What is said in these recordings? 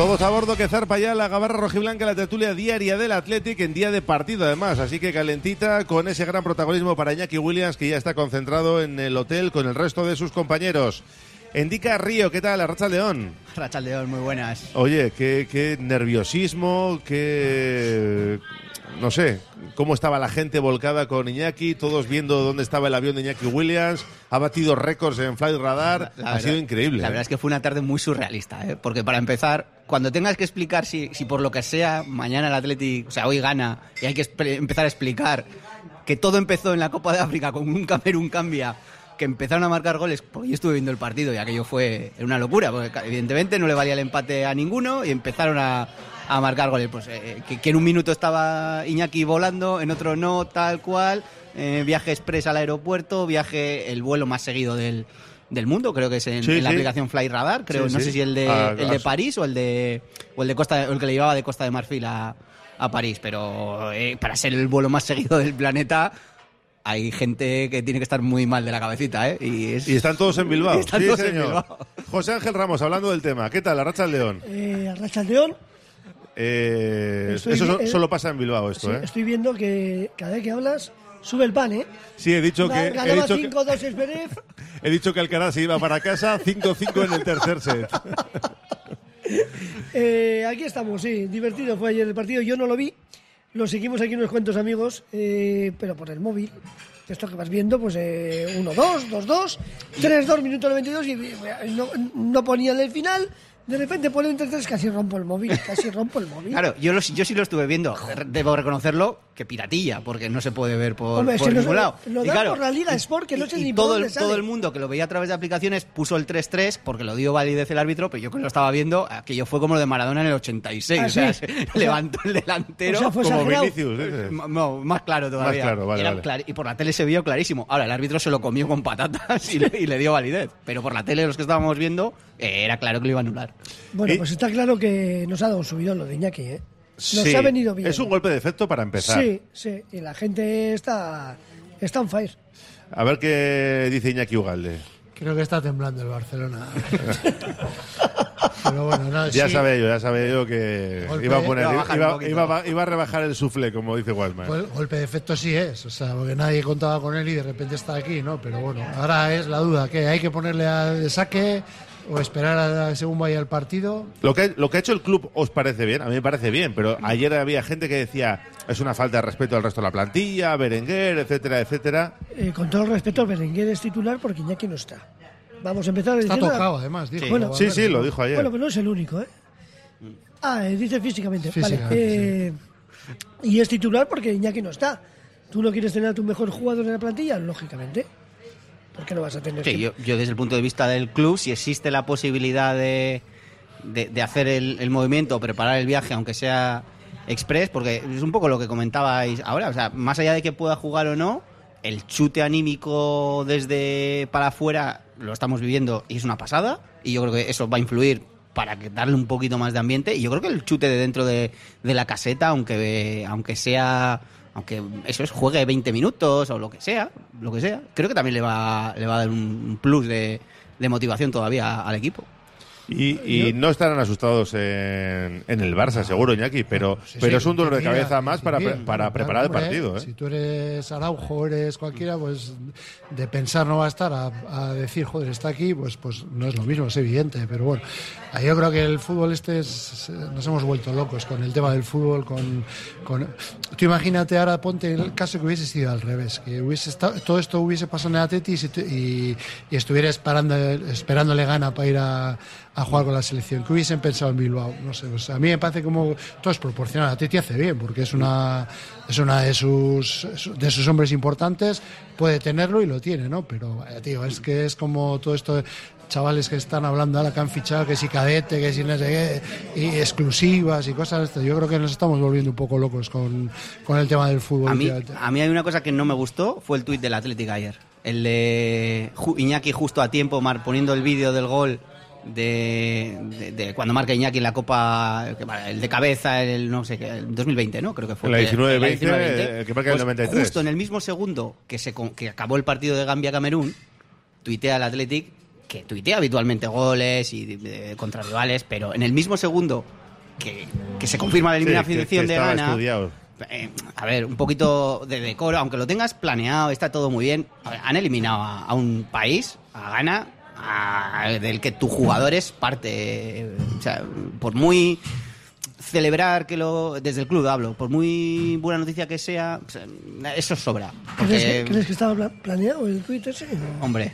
Todos a bordo que zarpa ya la gabarra rojiblanca, la tertulia diaria del Athletic en día de partido además, así que calentita con ese gran protagonismo para Iñaki Williams que ya está concentrado en el hotel con el resto de sus compañeros. Indica Río, ¿qué tal? Racha León. Racha León, muy buenas. Oye, qué, qué nerviosismo, qué... No sé, cómo estaba la gente volcada con Iñaki, todos viendo dónde estaba el avión de Iñaki Williams, ha batido récords en Flight Radar, La ha verdad- sido increíble. La ¿eh? verdad es que fue una tarde muy surrealista, ¿eh? porque para empezar, cuando tengas que explicar si, si por lo que sea mañana el Athletic, o sea, hoy gana, y hay que empezar a explicar que todo empezó en la Copa de África con un Camerún cambia, que empezaron a marcar goles, porque yo estuve viendo el partido y aquello fue una locura, porque evidentemente no le valía el empate a ninguno y empezaron a, a marcar goles. Pues eh, que, que en un minuto estaba Iñaki volando, en otro no, tal cual, eh, viaje express al aeropuerto, viaje, el vuelo más seguido del, del mundo, creo que es en, Sí, en la sí. aplicación Fly Radar, creo, Sí, no sí. sé si el de, Ah, el de ah, París o el de o el de Costa o el que le llevaba de Costa de Marfil a, a París, pero eh, para ser el vuelo más seguido del planeta hay gente que tiene que estar muy mal de la cabecita, ¿eh? Y, es- Y están todos en Bilbao. Están sí, todos en señor. Bilbao. José Ángel Ramos, hablando del tema. ¿Qué tal, la racha del León? Eh, Racha León, Eh, eso so- eh, solo pasa en Bilbao, esto, sí, ¿eh? estoy viendo que cada vez que hablas sube el pan, ¿eh? Sí, he dicho que, he Ganaba dicho que, 5-2 Zverev. he dicho que Alcaraz se iba para casa 5-5 en el tercer set. Eh, aquí estamos, sí. Divertido fue ayer el partido. Yo no lo vi. Lo seguimos aquí unos cuantos amigos, eh, pero por el móvil. Esto que vas viendo, pues eh, 1-2, 2-2, 3-2, minuto 92 y eh, no, no ponían el final. De repente ponen 3-3, casi rompo el móvil, casi rompo el móvil. Claro, yo, lo- yo sí lo estuve viendo, debo reconocerlo, que piratilla, porque no se puede ver por, Hombre, por ningún se- lado. lo Y claro, por la Liga y- Sport, que no sé y ni todo el, todo el mundo que lo veía a través de aplicaciones puso el 3-3 porque lo dio validez el árbitro, pero yo que lo estaba viendo, aquello fue como lo de Maradona en el 86. Ah, o sea, sí. se O sea, levantó el delantero. o sea, fue Como. Vinicius, No, más claro todavía. claro, vale, Era vale. clar- y por la tele se vio clarísimo. Ahora, el árbitro se lo comió con patatas y le, y le dio validez. Pero por la tele, los que estábamos viendo, eh, era claro que lo iba a anular. Bueno, Y- pues está claro que nos ha dado un subidón lo de Iñaki, ¿eh? Nos Sí, ha venido bien. Es un golpe de efecto para empezar. Sí, sí. Y la gente está, está on fire. A ver qué dice Iñaki Ugalde. Creo que está temblando el Barcelona. Pero bueno, no, Ya sí, sabía yo, ya sabía yo que Golpe- iba a poner, iba a iba, iba iba rebajar el sufle, como dice Waltman. gol- golpe de efecto sí es, o sea, porque nadie contaba con él y de repente está aquí, ¿no? Pero bueno, ahora es la duda, que hay que ponerle a de saque o esperar a según vaya el partido. Lo que, lo que ha hecho el club os parece bien, a mí me parece bien, pero ayer había gente que decía es una falta de respeto al resto de la plantilla, Berenguer, etcétera, etcétera. Eh, con todo el respeto, Berenguer es titular porque Iñaki no está. Vamos a empezar Está diciendo... tocado, además, dijo. Bueno, Sí, sí, lo dijo ayer. Bueno, pero no es el único, ¿eh? Ah, eh, dice físicamente. Físicamente, vale. eh, Y es titular porque Iñaki no está. ¿Tú no quieres tener a tu mejor jugador en la plantilla? Lógicamente. ¿Por qué no vas a tener Sí, yo, yo desde el punto de vista del club, si existe la posibilidad de, de, de hacer el, el movimiento o preparar el viaje, aunque sea express, porque es un poco lo que comentabais ahora, o sea, más allá de que pueda jugar o no, el chute anímico desde para afuera lo estamos viviendo y es una pasada, y yo creo que eso va a influir para darle un poquito más de ambiente, y yo creo que el chute de dentro de, de la caseta, aunque, aunque sea aunque eso es juegue 20 minutos o lo que sea, lo que sea, creo que también le va, le va a dar un plus de, de motivación todavía al equipo. Y, y no estarán asustados en, en el Barça, seguro, Iñaki, pero, Sí, pero sí, es un dolor de cabeza más para, bien, para preparar el partido. ¿eh? Si tú eres Araujo, eres cualquiera, pues de pensar no va a estar a, a decir, joder, está aquí, pues, pues no es lo mismo, es evidente. Pero bueno, ahí yo creo que el fútbol este es- nos hemos vuelto locos con el tema del fútbol. con, con Tú imagínate ahora, ponte el caso que hubiese sido al revés, que hubiese estado, todo esto hubiese pasado en el Atleti y, y, y estuviera esperando, esperándole gana para ir a, a jugar con la selección. ¿Qué hubiesen pensado en Bilbao? No sé, pues a mí me parece como todo es proporcional. A Titi hace bien, porque es una, es una de sus, de sus hombres importantes, puede tenerlo y lo tiene, ¿no? Pero, vaya, tío, es que es como todo esto. chavales que están hablando ahora que han fichado, que si cadete, que si no sé qué, y exclusivas y cosas de esto. Yo creo que nos estamos volviendo un poco locos con, con el tema del fútbol. A mí, a mí hay una cosa que no me gustó, fue el tuit del Atlético ayer. El de Iñaki justo a tiempo mar, poniendo el vídeo del gol de, de- de cuando marca Iñaki la Copa, el de cabeza, el no sé qué, el 2020, ¿no? Creo que fue. En la que- 19-20, en la 19-20. el que marca el Pues 93. Justo en el mismo segundo que, se, que acabó el partido de Gambia-Camerún, tuitea el Athletic, que tuitea habitualmente goles y de- de- contra rivales, pero en el mismo segundo que, que se confirma la Sí, que- eliminación que de Ghana. Eh, a ver, un poquito de decoro, aunque lo tengas planeado, está todo muy bien. Ver, han eliminado a, a un país, a Ghana, a- del que tu jugador es parte. O sea, por muy celebrar que lo. Desde el club hablo, por muy buena noticia que sea, pues, eso sobra. ¿Crees, que, Porque, crees que estaba pla- planeado el ese? No. hombre,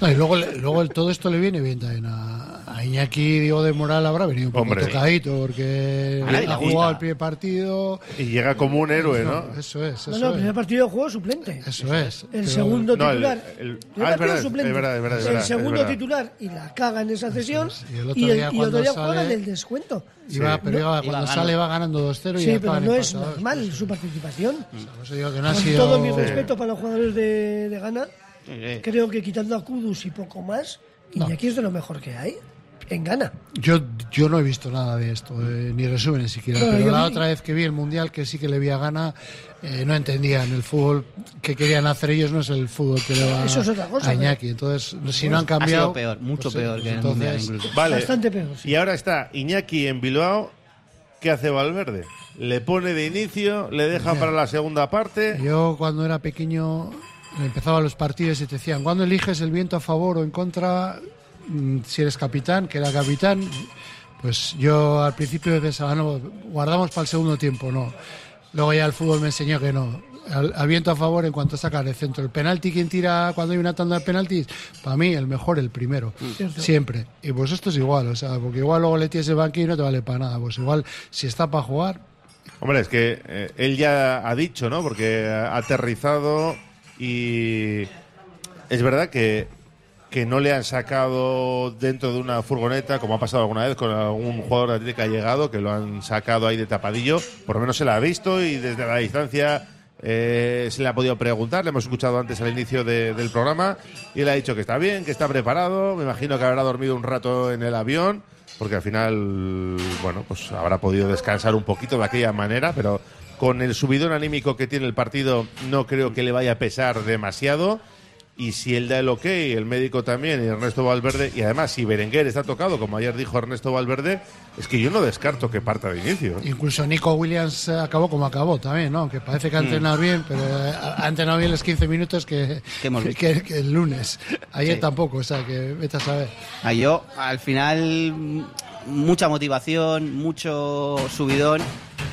No, y luego, le- luego todo esto le viene bien también a, a Iñaki Diego de Moral habrá venido un poco Hombre. tocadito porque ha jugado el primer partido. Y llega como un héroe, ¿no? Eso es, No, eso no, el primer es. partido jugó suplente. Eso es. El Pero- segundo No, el- titular. el- primer ah, es partido verdad, suplente. es verdad, es verdad, es el segundo titular y la caga en esa sesión. Y el otro y el, día y cuando otro día sale- juega en el descuento. Iba, Sí. pero iba- Iba cuando ganando. sale va ganando 2-0 y Sí, pero no es normal su participación. Por eso digo que no ha Con sido... todo mi respeto para los jugadores de, de Ghana, creo que quitando a Kudus y poco más, No. Iñaki es de lo mejor que hay en Ghana. Yo, yo no he visto nada de esto, eh, ni resúmenes siquiera. No, pero la vi- otra vez que vi el Mundial, que sí que le vi a Gana, eh, no entendían el fútbol que querían hacer ellos, no es el fútbol que le va Eso es otra cosa, a Iñaki. Entonces, si no han ha cambiado... sido peor, mucho pues, eh, peor que en el Mundial incluso. Vale. Bastante peor, sí. Y ahora está Iñaki en Bilbao. ¿Qué hace Valverde? Le pone de inicio, le deja para la segunda parte. Yo cuando era pequeño empezaba los partidos y te decían, ¿cuándo eliges el viento a favor o en contra? Mm, Si eres capitán, que era capitán, pues yo al principio pensaba, no, guardamos para el segundo tiempo, no. Luego ya el fútbol me enseñó que no. Al, al viento a favor en cuanto saca el centro. El penalti, quien tira cuando hay una tanda de penaltis? Para mí, el mejor, el primero. Cierto. Siempre. Y pues esto es igual, o sea, porque igual luego le tienes el banquillo y no te vale para nada. Pues igual, si está para jugar, Hombre, es que eh, él ya ha dicho, ¿no? Porque ha aterrizado y es verdad que, que no le han sacado dentro de una furgoneta, como ha pasado alguna vez con algún jugador de Atlético que ha llegado, que lo han sacado ahí de tapadillo. Por lo menos se la ha visto y desde la distancia eh, se le ha podido preguntar. Le hemos escuchado antes al inicio de- del programa y él ha dicho que está bien, que está preparado. Me imagino que habrá dormido un rato en el avión porque al final, bueno, pues habrá podido descansar un poquito de aquella manera, pero con el subidón anímico que tiene el partido no creo que le vaya a pesar demasiado. Y si él da el ok, el médico también, y Ernesto Valverde, y además si Berenguer está tocado, como ayer dijo Ernesto Valverde, es que yo no descarto que parta de inicio. Incluso Nico Williams eh, acabó como acabó también, ¿no? Que parece que ha entrenado bien, pero eh, ha entrenado bien los 15 minutos que, Que el lunes. Ayer Sí. tampoco, o sea, que vete a saber. Ah, yo, al final, mm, mucha motivación, mucho subidón,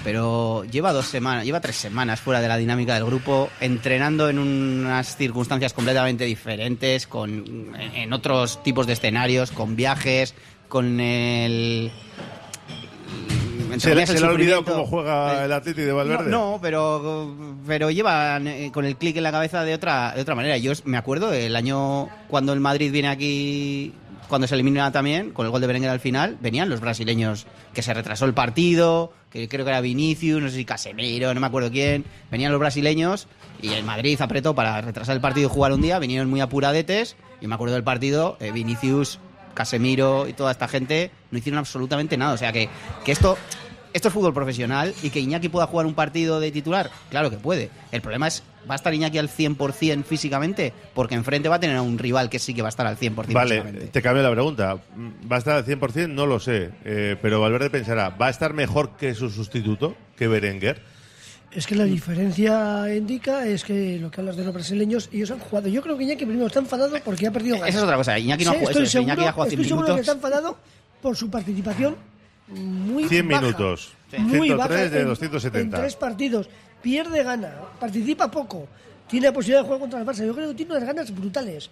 pero lleva dos semanas, lleva tres semanas fuera de la dinámica del grupo, entrenando en unas circunstancias completamente diferentes, con, en, otros tipos de escenarios, con viajes, con el... Se, se le ha olvidado cómo juega Eh, el Atleti de Valverde. no, no, pero, pero llevan eh, con el clic en la cabeza de otra, de otra manera. Yo me acuerdo del año cuando el Madrid viene aquí, cuando se elimina también, con el gol de Berenguer al final, venían los brasileños, que se retrasó el partido, que creo que era Vinicius, no sé si Casemiro, no me acuerdo quién. Venían los brasileños y el Madrid apretó para retrasar el partido y jugar un día, vinieron muy apuradetes. Y me acuerdo del partido, eh, Vinicius, Casemiro y toda esta gente no hicieron absolutamente nada. O sea que, que esto esto es fútbol profesional y que Iñaki pueda jugar un partido de titular, claro que puede. El problema es, ¿va a estar Iñaki al 100% físicamente? Porque enfrente va a tener a un rival que sí que va a estar al 100% Vale, físicamente. te cambio la pregunta. ¿Va a estar al 100%? No lo sé. Eh, pero Valverde pensará, ¿va a estar mejor que su sustituto, que Berenguer? Es que la diferencia indica es que lo que hablas de los brasileños, ellos han jugado. Yo creo que Iñaki primero está enfadado porque ha perdido Esa es otra cosa. Iñaki no Sí, ha jugado. estoy eso Iñaki seguro, ha jugado 100 estoy seguro que está enfadado por su participación muy 100 baja, minutos. Muy 103 baja de en- 270. En tres partidos. Pierde gana, participa poco. Tiene la posibilidad de jugar contra el Barça. Yo creo que tiene unas ganas brutales.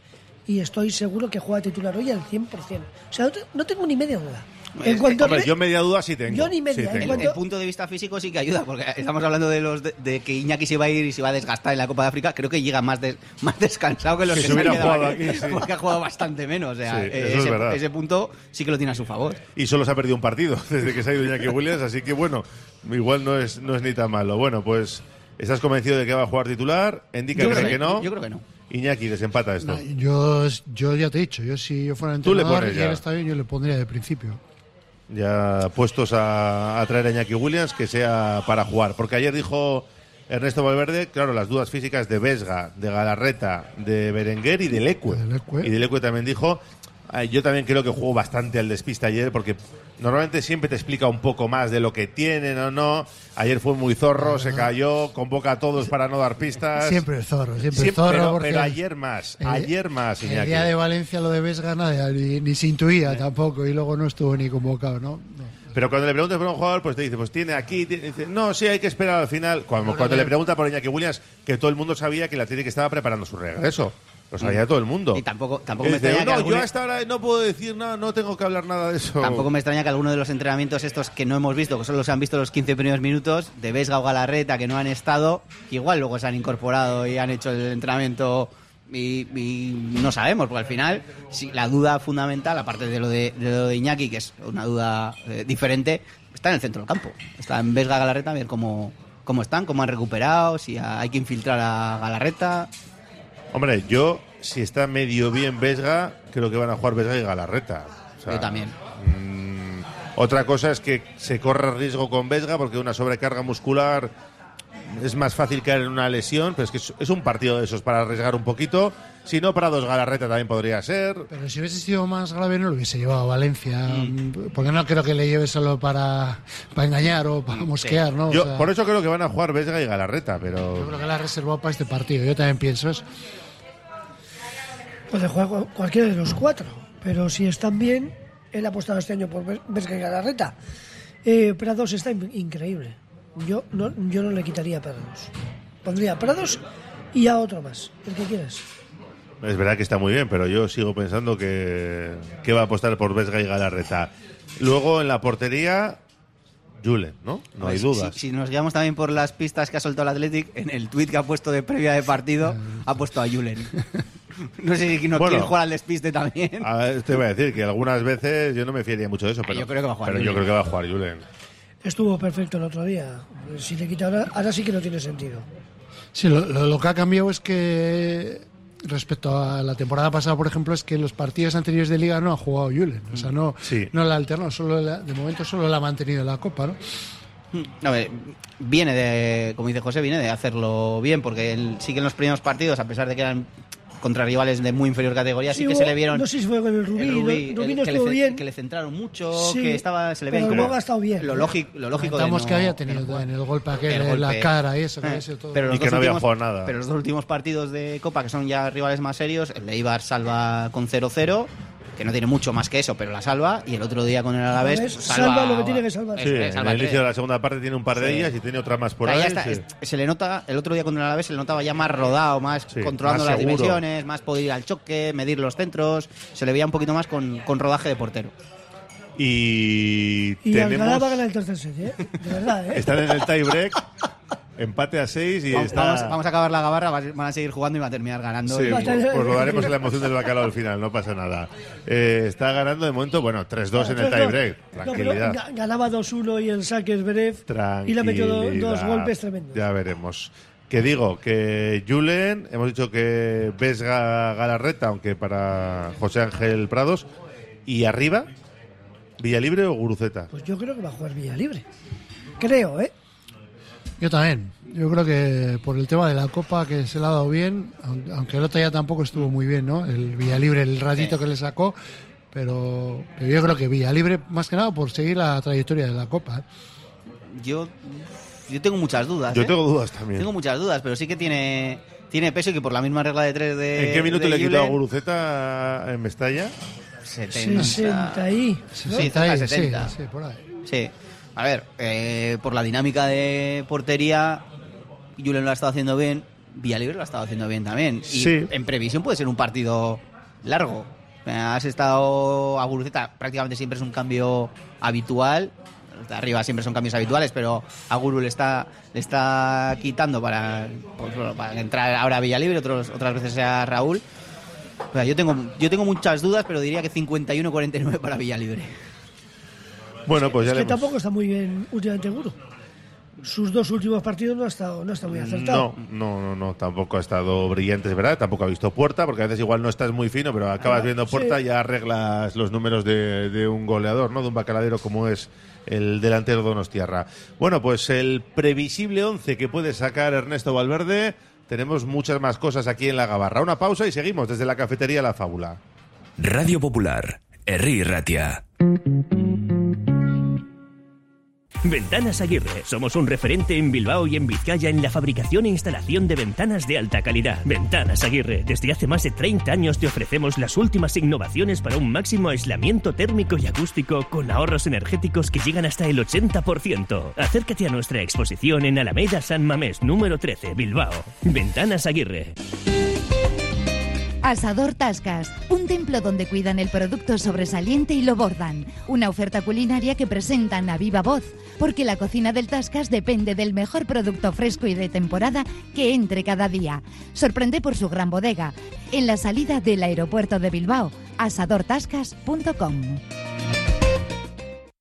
Y estoy seguro que juega titular hoy al 100%. O sea, no, te- no tengo ni media duda. En cuanto Hombre, yo media duda sí tengo. Yo ni media, Sí en. El, cuanto- el punto de vista físico sí que ayuda, porque estamos hablando de los de, de que Iñaki se va a ir y se va a desgastar en la Copa de África. Creo que llega más, des- más descansado que los Si que se hubiera jugado aquí, sí. porque ha jugado bastante menos. O sea, Sí, eh, es ese, ese punto sí que lo tiene a su favor. Y solo se ha perdido un partido desde que se ha ido Iñaki Williams, así que bueno, igual no es, no es ni tan malo. Bueno, pues, ¿estás convencido de que va a jugar titular? Indica que que- no. yo creo que no. Iñaki, desempata esto. Yo, yo ya te he dicho, yo si yo fuera entrenador y él está bien, yo le pondría de principio. ya puestos a, a traer a Iñaki Williams que sea para jugar. Porque ayer dijo Ernesto Valverde, claro, las dudas físicas de Vesga, de Galarreta, de Berenguer y de Lecue. De Lecue. Y de Lecue también dijo, "Ay, yo también creo que jugó bastante al despiste ayer porque normalmente siempre te explica un poco más de lo que tienen o no. Ayer fue muy zorro, se cayó, convoca a todos para no dar pistas. Siempre el zorro, siempre, el zorro. pero, porque pero ayer más, el- ayer más, El Iñaki. día de Valencia lo de Vesga nadie, ni, ni se intuía tampoco y luego no estuvo ni convocado, ¿no? No. Pero cuando le preguntas por un jugador, pues te dice, pues tiene aquí, tiene- dice, no, sí, hay que esperar al final. Cuando, cuando le pregunta por Iñaki Williams, que todo el mundo sabía que la Atlético estaba preparando su regreso. Lo sabía todo el mundo. Y tampoco, tampoco me extraña que no, alguno- yo hasta ahora no puedo decir nada, no tengo que hablar nada de eso. Tampoco me extraña que alguno de los entrenamientos estos que no hemos visto, que solo se han visto los 15 primeros minutos, de Vesga o Galarreta, que no han estado, que igual luego se han incorporado y han hecho el entrenamiento y, y no sabemos, porque al final sí, la duda fundamental, aparte de lo de, de lo de Iñaki, que es una duda eh, diferente, está en el centro del campo. Está en Vesga Galarreta, a ver cómo, cómo están, cómo han recuperado, si hay que infiltrar a Galarreta. Hombre, yo, si está medio bien Vesga, creo que van a jugar Vesga y Galarreta. O sea, Yo también. mm, otra cosa es que se corre riesgo con Vesga porque una sobrecarga muscular es más fácil caer en una lesión, pero es que es, es un partido de esos para arriesgar un poquito. Si no, para dos Galarreta también podría ser. Pero si hubiese sido más grave no lo hubiese llevado a Valencia, Mm. porque no creo que le lleve solo para, para engañar o para mosquear, ¿no? O Yo, sea, por eso creo que van a jugar Vesga y Galarreta, Yo pero creo que la ha reservado para este partido, yo también pienso eso. Puede jugar cu- cualquiera de los cuatro, pero si están bien, él ha apostado este año por Ves- Vesga y Galarreta. Eh, Prados está in- increíble. Yo no, yo no le quitaría a Prados. Pondría a Prados y a otro más, el que quieras. es verdad que está muy bien, pero yo sigo pensando que, que va a apostar por Vesga y Galarreta. Luego en la portería, Julen, ¿no? No hay Pues, dudas. Si, si nos guiamos también por las pistas que ha soltado el Athletic, en el tuit que ha puesto de previa de partido, ha puesto a Julen. no sé si no Bueno. quiere jugar al despiste también. A ver, te voy a decir que algunas veces yo no me fiaría mucho de eso, pero Yo creo que va a jugar Julen. Estuvo perfecto el otro día. Si le quita ahora, ahora sí que no tiene sentido. Sí, lo, lo- lo que ha cambiado es que respecto a la temporada pasada, por ejemplo, es que en los partidos anteriores de Liga no ha jugado Julen. O sea, no, Sí. no la ha alternado, solo la- de momento solo la ha mantenido en la Copa, ¿no? A ver, viene de, como dice José, viene de hacerlo bien, porque él, sí que en los primeros partidos, a pesar de que eran contra rivales de muy inferior categoría, sí, que hubo- se le vieron. No sé si fue con el Rubí. el Rubí, ¿no? Rubí el no que, le, bien. que le centraron mucho, Sí, que estaba, se le veía pero ha estado bien. Lo lógico, lo lógico de no- que había tenido en el golpe aquel El en la cara y eso, que Eh, había sido todo. pero los Y que dos no había últimos- jugado nada. Pero los dos últimos partidos de Copa, que son ya rivales más serios, el de Ibar salva con 0-0, que no tiene mucho más que eso, pero la salva, y el otro día con el Alavés pues, salva lo que tiene que salvar. Sí, es, en salva el tres. inicio de la segunda parte tiene un par de Sí. ellas y tiene otra más por Ahí ahí. ya está, sí. es- se le nota, el otro día con el Alavés se le notaba ya más rodado, más Sí, controlando más las seguro. dimensiones, más poder ir al choque, medir los centros, se le veía un poquito más con, con rodaje de portero. Y, Y tenemos... Alcalá va a ganar el tercer set, ¿eh? De verdad, ¿eh? Están en el tie-break, empate a 6 y Vamos, está... vamos- vamos a acabar la gabarra, van a seguir jugando y va a terminar ganando. Sí, y- pues lo daremos en la emoción del bacalao al final, no pasa nada. Eh, está ganando de momento, bueno, 3-2 en el tie-break. no, pero Tranquilidad. ga- ganaba 2-1 y el saque es Berev. Y le ha metido do- dos Tranquilidad. golpes tremendos. Ya veremos. Que digo, que Julen, hemos dicho que Vesga Galarreta, aunque para José Ángel Prados, y arriba, Villalibre o Guruceta. Pues yo creo que va a jugar Villa Libre. Creo, ¿eh? Yo también. Yo creo que por el tema de la Copa que se le ha dado bien, aun- aunque el otro ya tampoco estuvo muy bien, ¿no? El Villalibre, el ratito que le sacó, pero, pero yo creo que Villalibre, más que nada por seguir la trayectoria de la Copa. ¿eh? Yo, yo tengo muchas dudas. Yo ¿eh? tengo dudas también. Tengo muchas dudas, pero sí que tiene, tiene peso y que por la misma regla de tres de. ¿En qué minuto le quitó a Guruceta en Mestalla? 70. 60 ahí. ¿no? Sí, Está cerca ahí, de sí, 70. sí, por ahí. Sí. A ver, eh, por la dinámica de portería, Julen lo ha estado haciendo bien, Villalibre lo ha estado haciendo bien también. Y Sí. en previsión puede ser un partido largo. Has estado a Guruceta, prácticamente siempre es un cambio habitual. De arriba siempre son cambios habituales, pero a Guru le está, le está quitando para, pues, para entrar ahora a Villalibre, otros, otras veces sea Raúl. O sea, yo, tengo, yo tengo muchas dudas, pero diría que 51-49 para Villalibre. Bueno, pues ya es que tampoco está muy bien últimamente Guru. Sus dos últimos partidos no ha estado, no está muy acertado. No, no, no, no, tampoco ha estado brillante, es verdad. Tampoco ha visto puerta, porque a veces igual no estás muy fino, pero acabas Ah, viendo puerta sí. y ya arreglas los números de, de un goleador, ¿no? De un bacaladero como es el delantero Donostiarra. Bueno, pues el previsible 11 que puede sacar Ernesto Valverde. Tenemos muchas más cosas aquí en la Gabarra. Una pausa y seguimos desde la cafetería La Fábula. Radio Popular, Herri Ratia. Ventanas Aguirre. Somos un referente en Bilbao y en Vizcaya en la fabricación e instalación de ventanas de alta calidad. Ventanas Aguirre. Desde hace más de 30 años te ofrecemos las últimas innovaciones para un máximo aislamiento térmico y acústico con ahorros energéticos que llegan hasta el 80%. Acércate a nuestra exposición en Alameda San Mamés, número 13, Bilbao. Ventanas Aguirre. Asador Tascas, un templo donde cuidan el producto sobresaliente y lo bordan. Una oferta culinaria que presentan a viva voz, porque la cocina del Tascas depende del mejor producto fresco y de temporada que entre cada día. Sorprende por su gran bodega, en la salida del aeropuerto de Bilbao, asadortascas.com.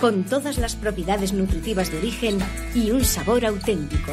con todas las propiedades nutritivas de origen y un sabor auténtico.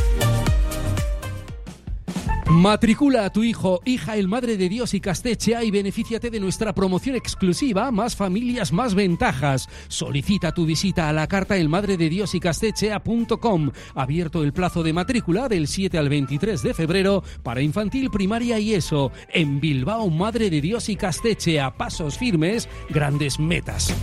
Matricula a tu hijo, hija el Madre de Dios y Castechea y benefíciate de nuestra promoción exclusiva Más familias, más ventajas. Solicita tu visita a la carta El Madre de Dios y Castechea.com. Abierto el plazo de matrícula del 7 al 23 de febrero para infantil, primaria y eso. En Bilbao, Madre de Dios y Castechea. Pasos firmes, grandes metas.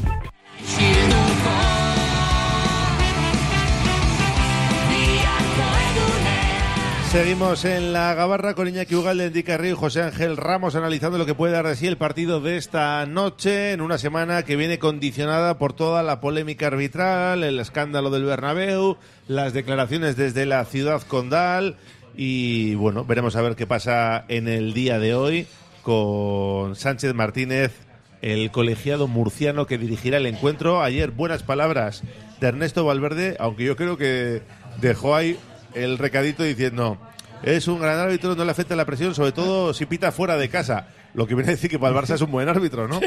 Seguimos en la gabarra con Iñaki Ugalde, Enrique Río y José Ángel Ramos analizando lo que puede dar de sí el partido de esta noche en una semana que viene condicionada por toda la polémica arbitral, el escándalo del Bernabéu, las declaraciones desde la ciudad condal y bueno, veremos a ver qué pasa en el día de hoy con Sánchez Martínez, el colegiado murciano que dirigirá el encuentro. Ayer buenas palabras de Ernesto Valverde, aunque yo creo que dejó ahí el recadito diciendo es un gran árbitro, no le afecta la presión, sobre todo si pita fuera de casa. Lo que viene a decir que para el Barça es un buen árbitro, ¿no?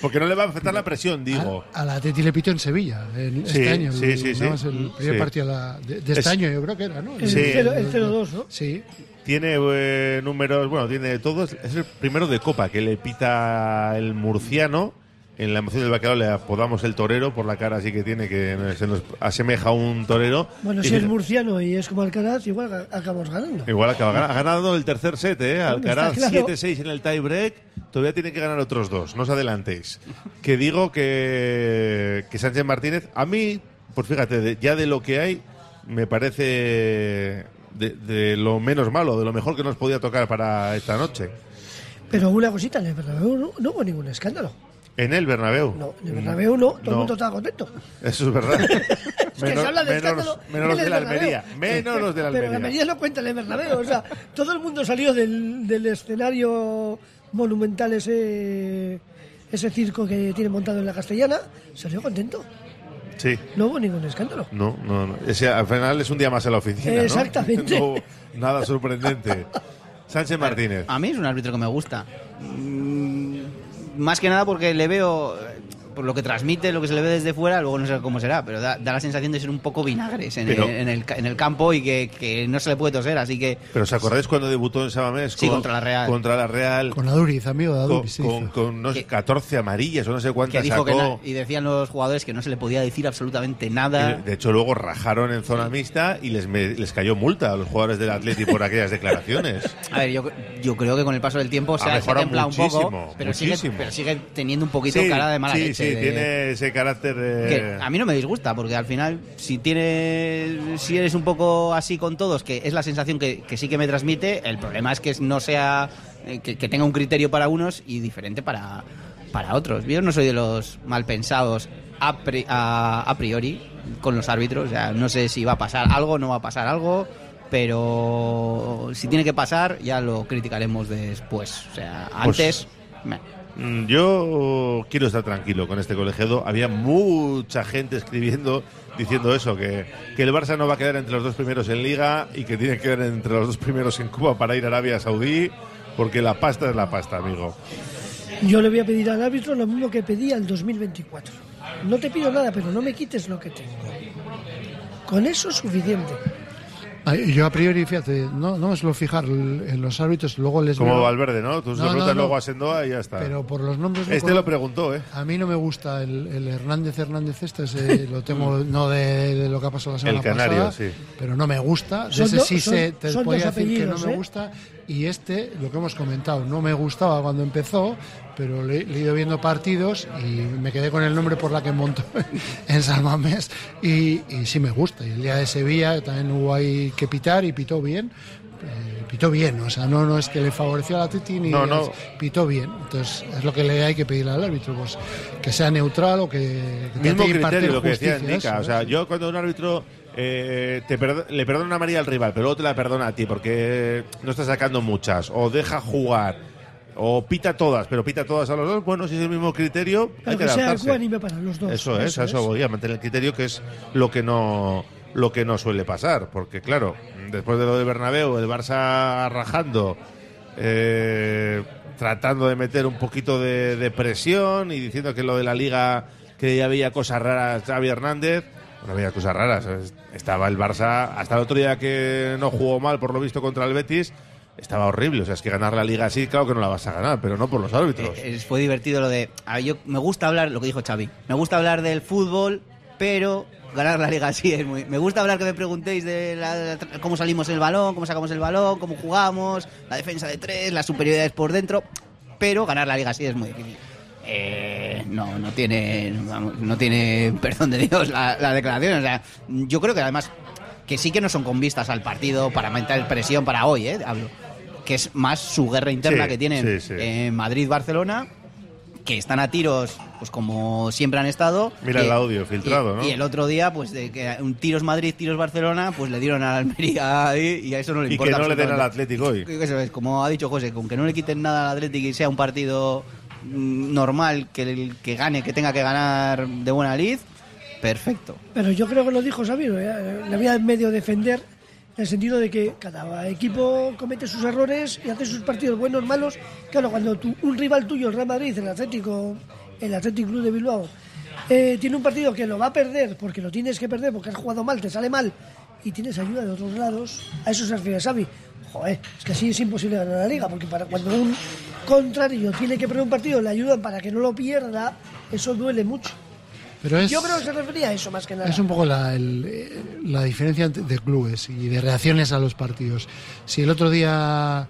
Porque no le va a afectar la presión, digo. A la Atleti le pitó en Sevilla en Sí, este año. sí, el- sí, sí. ¿no? Es el primer Sí. partido de, la- de- de este Es- año, yo creo que era, ¿no? El, Sí. cero- el 0-2, ¿no? Sí. Tiene eh, números, bueno, tiene todos. Es el primero de Copa que le pita el murciano. En la emoción del bacalao le apodamos el torero por la cara así que tiene, que se nos asemeja a un torero. Bueno, Y si es murciano y es como Alcaraz, igual acabamos ganando. Igual acaba gan- ha ganado el tercer set, ¿eh? Alcaraz claro. 7-6 en el tiebreak. Todavía tiene que ganar otros dos, no os adelantéis. Que digo que, que Sánchez Martínez, a mí, pues fíjate, ya de lo que hay, me parece de, de lo menos malo, de lo mejor que nos podía tocar para esta noche. Pero una cosita, en el Bernabéu no, no hubo ningún escándalo. En el Bernabéu. No, en el Bernabéu no, todo el No. mundo estaba contento. Eso es verdad. Es que se habla de menos, escándalo menos en los de la Bernabéu. Almería. Menos los de la Pero la Almería. Almería no cuenta en el Bernabéu. O sea, todo el mundo salió del, del escenario monumental ese, ese circo que tiene montado en la Castellana, salió contento. Sí. No hubo ningún escándalo. No, no, no. Ese, al final es un día más en la oficina. ¿no? Exactamente. No, nada sorprendente. Sánchez Martínez. A mí es un árbitro que me gusta. Más que nada porque le veo, por lo que transmite, lo que se le ve desde fuera, luego no sé cómo será, pero da, da la sensación de ser un poco vinagres en, Pero- el, en, el, ca- en el campo y que, que no se le puede toser, así que... Pero ¿os acordáis cuando debutó en Sabamés? Sí, contra la Real. Contra la Real. Con Aduriz, amigo de con, Aduriz. sí. con, con no sé, 14 amarillas o no sé que cuántas dijo que sacó. na- y decían los jugadores que no se le podía decir absolutamente Y nada. De hecho, luego rajaron en zona mixta y les, me- les cayó multa a los jugadores del Atleti por aquellas declaraciones. A ver, yo, yo creo que con el paso del tiempo se Ha ha, se ha mejorado templado un poco, muchísimo, pero sigue, pero sigue teniendo un poquito Sí, cara de mala sí, leche. De- tiene ese carácter. eh, que a mí no me disgusta, porque al final, si tiene, si eres un poco así con todos, que es la sensación que, que sí que me transmite, el problema es que no sea, eh, que, que tenga un criterio para unos y diferente para, para otros. Yo no soy de los mal pensados a, pri- a, a priori con los árbitros, o sea, no sé si va a pasar algo, no va a pasar algo. Pero si tiene que pasar, ya lo criticaremos después. O sea, Pues- antes. meh. Mm, Yo quiero estar tranquilo con este colegiado. Había mucha gente escribiendo diciendo eso, que, que el Barça no va a quedar entre los dos primeros en Liga y que tiene que quedar entre los dos primeros en Cuba para ir a Arabia Saudí, porque la pasta es la pasta, amigo. Yo le voy a pedir al árbitro lo mismo que pedí al 2024. No te pido nada, pero no me quites lo que tengo. Con eso es suficiente. Yo a priori, fíjate, no, no me suelo fijar en los árbitros, luego les Como veo- Valverde, ¿no? Tú No, lo no, preguntas no. luego a Sendoa y ya está. Pero por los nombres... no Este lo preguntó, ¿eh? A mí no me gusta el, el Hernández Hernández este, ese lo tengo no de, de lo que ha pasado la semana El canario, pasada, sí. pero no me gusta. De Son ese sí son- se, te decir que no me ¿eh? gusta. Y este, lo que hemos comentado, no me gustaba cuando empezó, pero le, le he ido viendo partidos y me quedé con el nombre por la que montó en San Mamés y, y sí me gusta. Y el día de Sevilla también hubo ahí que pitar y pitó bien. eh, pitó bien, o sea, no, no es que le favoreció a la Titi ni No, no. pitó bien. Entonces, es lo que le hay que pedir al árbitro, pues que sea neutral o que, que Mismo criterio, lo que decía Nica. eso, O sea, yo cuando un árbitro eh, te perdo- le perdona una amarilla al rival, pero luego te la perdona a ti porque no está sacando muchas, o deja jugar, o pita todas, pero pita todas a los dos, bueno, si es el mismo criterio, hay que que sea ecuánime para los dos. Eso es, a eso voy, a mantener el criterio, que es lo que no lo que no suele pasar, porque claro, después de lo del Bernabéu, el Barça rajando, eh, tratando de meter un poquito de, de presión y diciendo que lo de la Liga, que ya había cosas raras Xavi Hernández, no había cosas raras, es- estaba el Barça, hasta el otro día que no jugó mal por lo visto contra el Betis, estaba horrible, o sea, es que ganar la Liga así, claro que no la vas a ganar, pero no por los árbitros. Eh, eh, fue divertido lo de. a yo me gusta hablar, lo que dijo Xavi. Me gusta hablar del fútbol, pero ganar la liga sí es muy. Me gusta hablar que me preguntéis de la- cómo salimos el balón, cómo sacamos el balón, cómo jugamos, la defensa de tres, las superioridades por dentro, pero ganar la liga sí es muy difícil. Eh, no, no tiene, no tiene perdón de Dios la, la declaración. O sea, yo creo que además que sí que no son con vistas al partido para meter presión para hoy, ¿eh? Hablo. Que es más su guerra interna Sí, que tienen sí, sí. en Madrid-Barcelona, que están a tiros, pues como siempre han estado. Mira el audio filtrado, y- ¿no? Y el otro día, pues de que un tiros Madrid, tiros Barcelona, pues le dieron a la Almería ahí y a eso no le Y que importa. no le den al. Atlético hoy. Eso es, como ha dicho José, con que no le quiten nada al Atlético y sea un partido mm, normal, que, el, que gane, que tenga que ganar de buena lid, perfecto. Pero yo creo que lo dijo Sabino, ¿eh? le voy a medio defender en el sentido de que cada equipo comete sus errores y hace sus partidos buenos, malos. Claro, cuando tu- un rival tuyo, el Real Madrid, el Atlético, el Atlético Club de Bilbao, eh, tiene un partido que lo va a perder porque lo tienes que perder porque has jugado mal, te sale mal y tienes ayuda de otros lados, a eso se refiere Xavi. Joder, es que así es imposible ganar la liga porque para cuando un contrario tiene que perder un partido, le ayudan para que no lo pierda, eso duele mucho. Pero es, Yo creo que se refería a eso más que nada. es un poco la, el- eh, la diferencia de clubes y de reacciones a los partidos. Si el otro día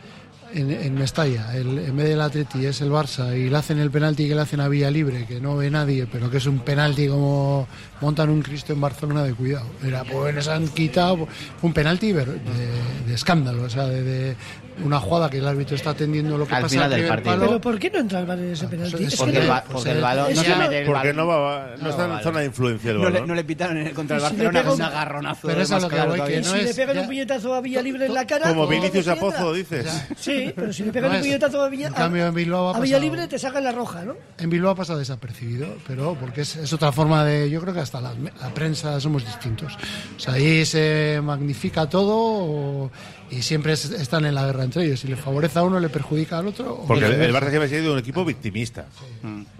en, en Mestalla, el, en vez del Atleti es el Barça y le hacen el penalti que le hacen a Villa Libre, que no ve nadie, pero que es un penalti como montan un Cristo en Barcelona de cuidado. Era, pues les han quitado un penalti de, de escándalo, o sea, de, de una jugada que el árbitro está atendiendo lo que Al pasa final al del primer partido. palo. Pero ¿por qué no entra el VAR en ese penalti? es Es Porque que el, no- ba- porque el balón es no se no- mete el Porque balón. no, va, no, está en zona de influencia el No le, balón. no le pitaron en- contra el si le Barcelona con un un- agarronazo Pero es a más lo que voy, que no si le es- pegan ya- un puñetazo a Villa Libre en la cara... Como Vinicius a. Pozo, dices. Sí, pero si le pegan No un es- puñetazo a Villa, en cambio, en Bilbao ha a Villa pasado- Libre te sacan la roja, ¿no? En Bilbao ha pasado desapercibido, pero porque es, es otra forma de. Yo creo que hasta la, la prensa somos distintos. O sea, ahí se magnifica todo o- y siempre es- están en la guerra entre ellos. Si le favorece a uno, le perjudica al otro. Porque el. Barça siempre ha sido un equipo victimista.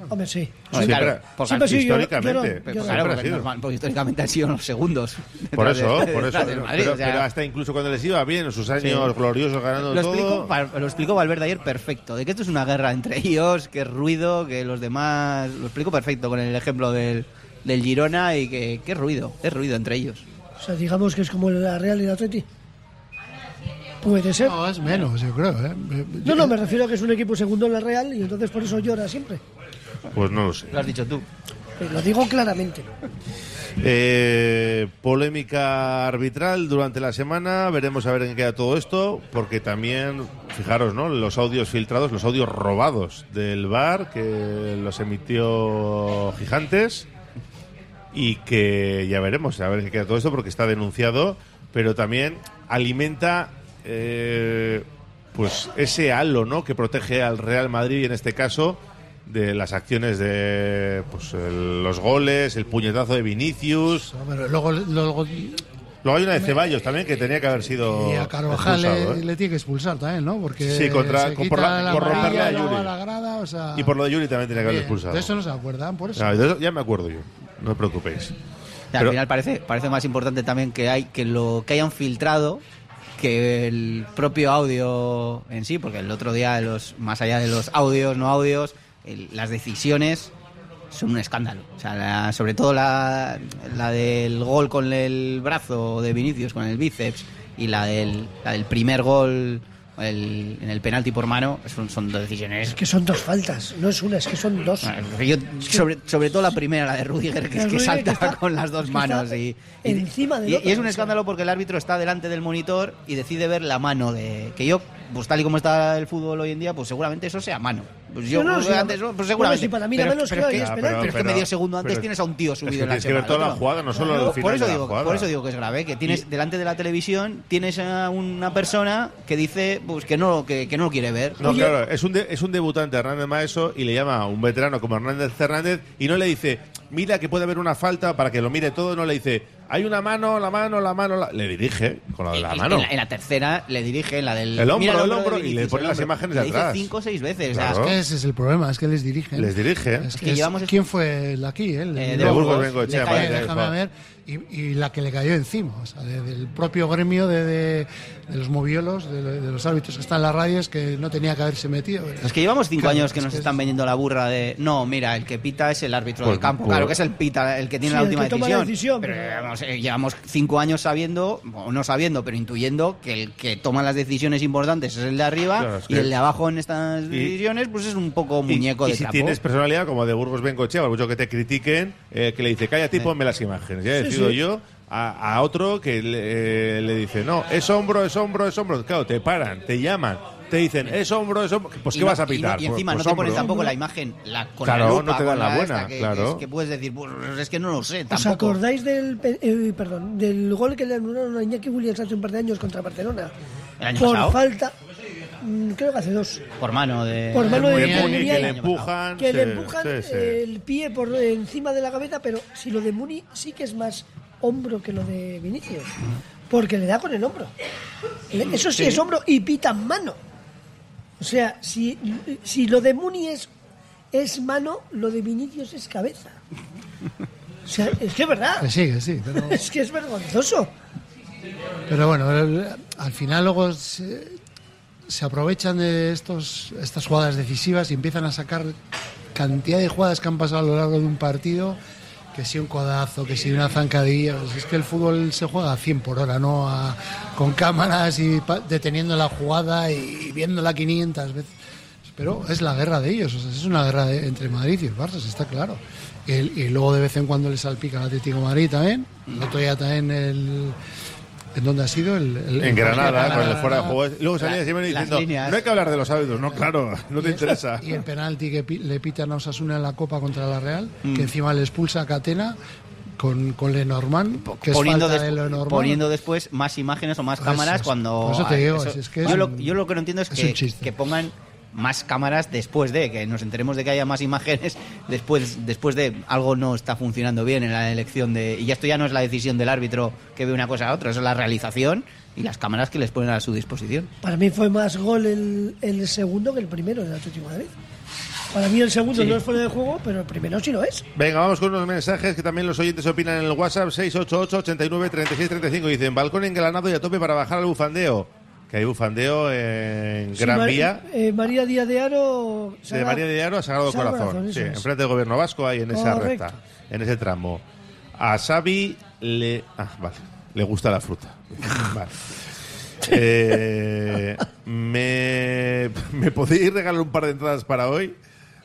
Hombre, sí. Hombre, Siempre- Siempre llorón, históricamente. Claro, ha sido. normal- porque históricamente han sido los segundos. Por eso, de- por eso. Madrid, pero, o sea, pero hasta incluso cuando les iba bien, en sus años Sí. gloriosos ganando lo todo. lo explicó Valverde ayer perfecto, de que esto es una guerra entre ellos, que es ruido, que los demás... Lo explicó perfecto con el ejemplo del, del Girona y que, que es ruido, es ruido entre ellos. O sea, digamos que es como la Real y el Atleti. Puede ser. No, es menos, yo creo. ¿eh? No, no, me refiero a que es un equipo segundo en la Real y entonces por eso llora siempre. Pues no lo sé. Lo has dicho tú. Lo digo claramente. Eh, polémica arbitral durante la semana. Veremos a ver en qué queda todo esto. Porque también, fijaros, ¿no? Los audios filtrados, los audios robados del bar que los emitió Gigantes. Y que ya veremos a ver en qué queda todo esto porque está denunciado. Pero también alimenta. Eh, pues ese halo, ¿no? Que protege al Real Madrid en este caso de las acciones de pues, el- los goles, el puñetazo de Vinicius. Pero luego, luego Luego hay una de Ceballos también que tenía que haber sido y a Carvajal expulsado, le, ¿eh? le tiene que expulsar también, ¿no? Porque Sí, contra- se con- quita por la- la por romperle amarilla, a luego Yuri. a la grada, o sea, Y por lo de Yuri también tenía que haber expulsado. de eso no se acuerdan, por eso. Ah, de eso ya me acuerdo yo, no os preocupéis. Pero- al final parece, parece más importante también que hay que lo que hayan filtrado que el propio audio en sí, porque el otro día los más allá de los audios, no audios, el- las decisiones son un escándalo. O sea, la- sobre todo la, la del gol con el brazo de Vinicius, con el bíceps, y la del, la del primer gol el- en el penalti por mano, son, son dos decisiones Es que son dos faltas, no es una, es que son dos. yo, sobre, sobre todo la primera, la de Rudiger, que es que salta que está- con las dos manos. Y, encima del y- y es un escándalo porque el árbitro está delante del monitor y decide ver la mano de. Que yo, pues tal y como está el fútbol hoy en día, pues seguramente eso sea mano. Pues yo, No, no, pues, sí, antes, bueno, pues seguramente. si para mí pero, pero es que, es pero, penalti. es que medio segundo antes pero- tienes a un tío es que subido en la tienes que ver toda la jugada, no solo el por final eso de la digo, jugada. Por eso digo que es grave, que tienes delante de la televisión tienes a una persona que dice pues que no, que, que no lo quiere ver. No, claro, es un, de- es un debutante Hernández Maeso y le llama a un veterano como Hernández Hernández y no le dice, mira que puede haber una falta para que lo mire todo, no le dice, hay una mano, la mano, la mano, la-". le dirige con la de la En- mano. En, la, en la tercera le dirige en la del. El hombro, mira el de hombro, y le pone el las hombro. imágenes Le de dice atrás. cinco o seis veces. o sea, Claro. Es que ese es el problema, es que les dirigen. Les dirige. Es que llevamos- ¿Quién fue el aquí? El Eh, el- de De Burgos, Burgos le cae- vale, déjame ver, y, y la que le cayó encima, o sea, de- del propio gremio de, de- de los moviolos, de, de los árbitros que están en las radios, que no tenía que haberse metido. Es que llevamos cinco Claro, años que es nos que están es- vendiendo la burra de. No, mira, el que pita es el árbitro Pues- del campo. pues- claro que es el pita el que tiene Sí, la el última que toma la decisión. decisión, Pero llevamos, eh, llevamos cinco años sabiendo, o no sabiendo, pero intuyendo que el que toma las decisiones importantes es el de arriba Claro, es y que- el de abajo en estas decisiones, pues es un poco Y- muñeco y, de si trapo. tienes personalidad como de Burgos Bencochea, por mucho que te critiquen, eh, que le dice, calla, tipo, ponme las imágenes. Ya he Sí, sí. yo a, a otro que le, eh, le dice, no, es hombro, es hombro, es hombro. Claro, te paran, te llaman, te dicen, es hombro, es hombro. Pues Y ¿qué no- vas a y no- pitar? Y, Pues- encima pues no te pones tampoco la imagen la, con Claro, la lupa, no te dan la buena, esta que, claro. Es que puedes decir, pues, es que no lo sé, ¿Os tampoco. acordáis del, pe- eh, perdón, del gol que le anularon a Iñaki Williams hace un par de años contra Barcelona? ¿El año Por pasado? falta, creo que hace dos. Por mano de... Por mano de Muy Muniain, Muni, que le empujan. que le empujan sí, sí. el pie por encima de la cabeza, pero si lo de Muni sí que es más hombro que lo de Vinicius, porque le da con el hombro. Eso sí, Sí. es hombro y pita mano. O sea, si, si lo de Muni es, es mano, lo de Vinicius es cabeza. O sea, es que es verdad. Que sí, que sí, pero... Es que es vergonzoso. Pero bueno, al final luego se, aprovechan de estos, estas jugadas decisivas y empiezan a sacar cantidad de jugadas que han pasado a lo largo de un partido, que si un codazo, que si una zancadilla. pues es que el fútbol se juega a 100 por hora, ¿no? A- con cámaras y deteniendo la jugada y viéndola 500 veces. Pero es la guerra de ellos, o sea, es una guerra de- entre Madrid y el Barça, está claro. Y, el- luego de vez en cuando le salpica al Atlético Madrid también. El otro día también el... ¿En dónde ha sido? El, el- En Granada, Granada. con el fuera de juego. Luego salía siempre diciendo, líneas. no hay que hablar de los árbitros. No, claro, no te interesa. Y el penalti que pi- le pitan a Osasuna en la Copa contra la Real, Mm. que encima le expulsa a Catena con, con Lenormand, que es poniendo, falta des- de Lenormand. poniendo después más imágenes o más cámaras es. cuando eso te digo, es- es que es yo, lo, un- yo lo que no entiendo es, es que pongan más cámaras después de que nos enteremos de que haya más imágenes después después de algo no está funcionando bien en la elección de y ya esto ya no es la decisión del árbitro que ve una cosa a otra eso es la realización y las cámaras que les ponen a su disposición Para mí fue más gol el, el segundo que el primero del Atlético de Madrid. Para mí el segundo Sí. no es fuera de juego, pero el primero sí lo es. Venga, vamos con unos mensajes que también los oyentes opinan en el WhatsApp 688 89 36 35 Dicen, balcón engranado y a tope para bajar al bufandeo. Que hay bufandeo en Sí, Gran Mar- Vía. eh, María Díaz de Aro. De María de Aro a Sagrado Sagrado Corazón. Corazón, sí, enfrente del gobierno vasco, ahí en esa Correcto. recta, en ese tramo. A Xavi le. Ah, vale. Le gusta la fruta. vale. Eh, ¿me, ¿Me podéis regalar un par de entradas para hoy?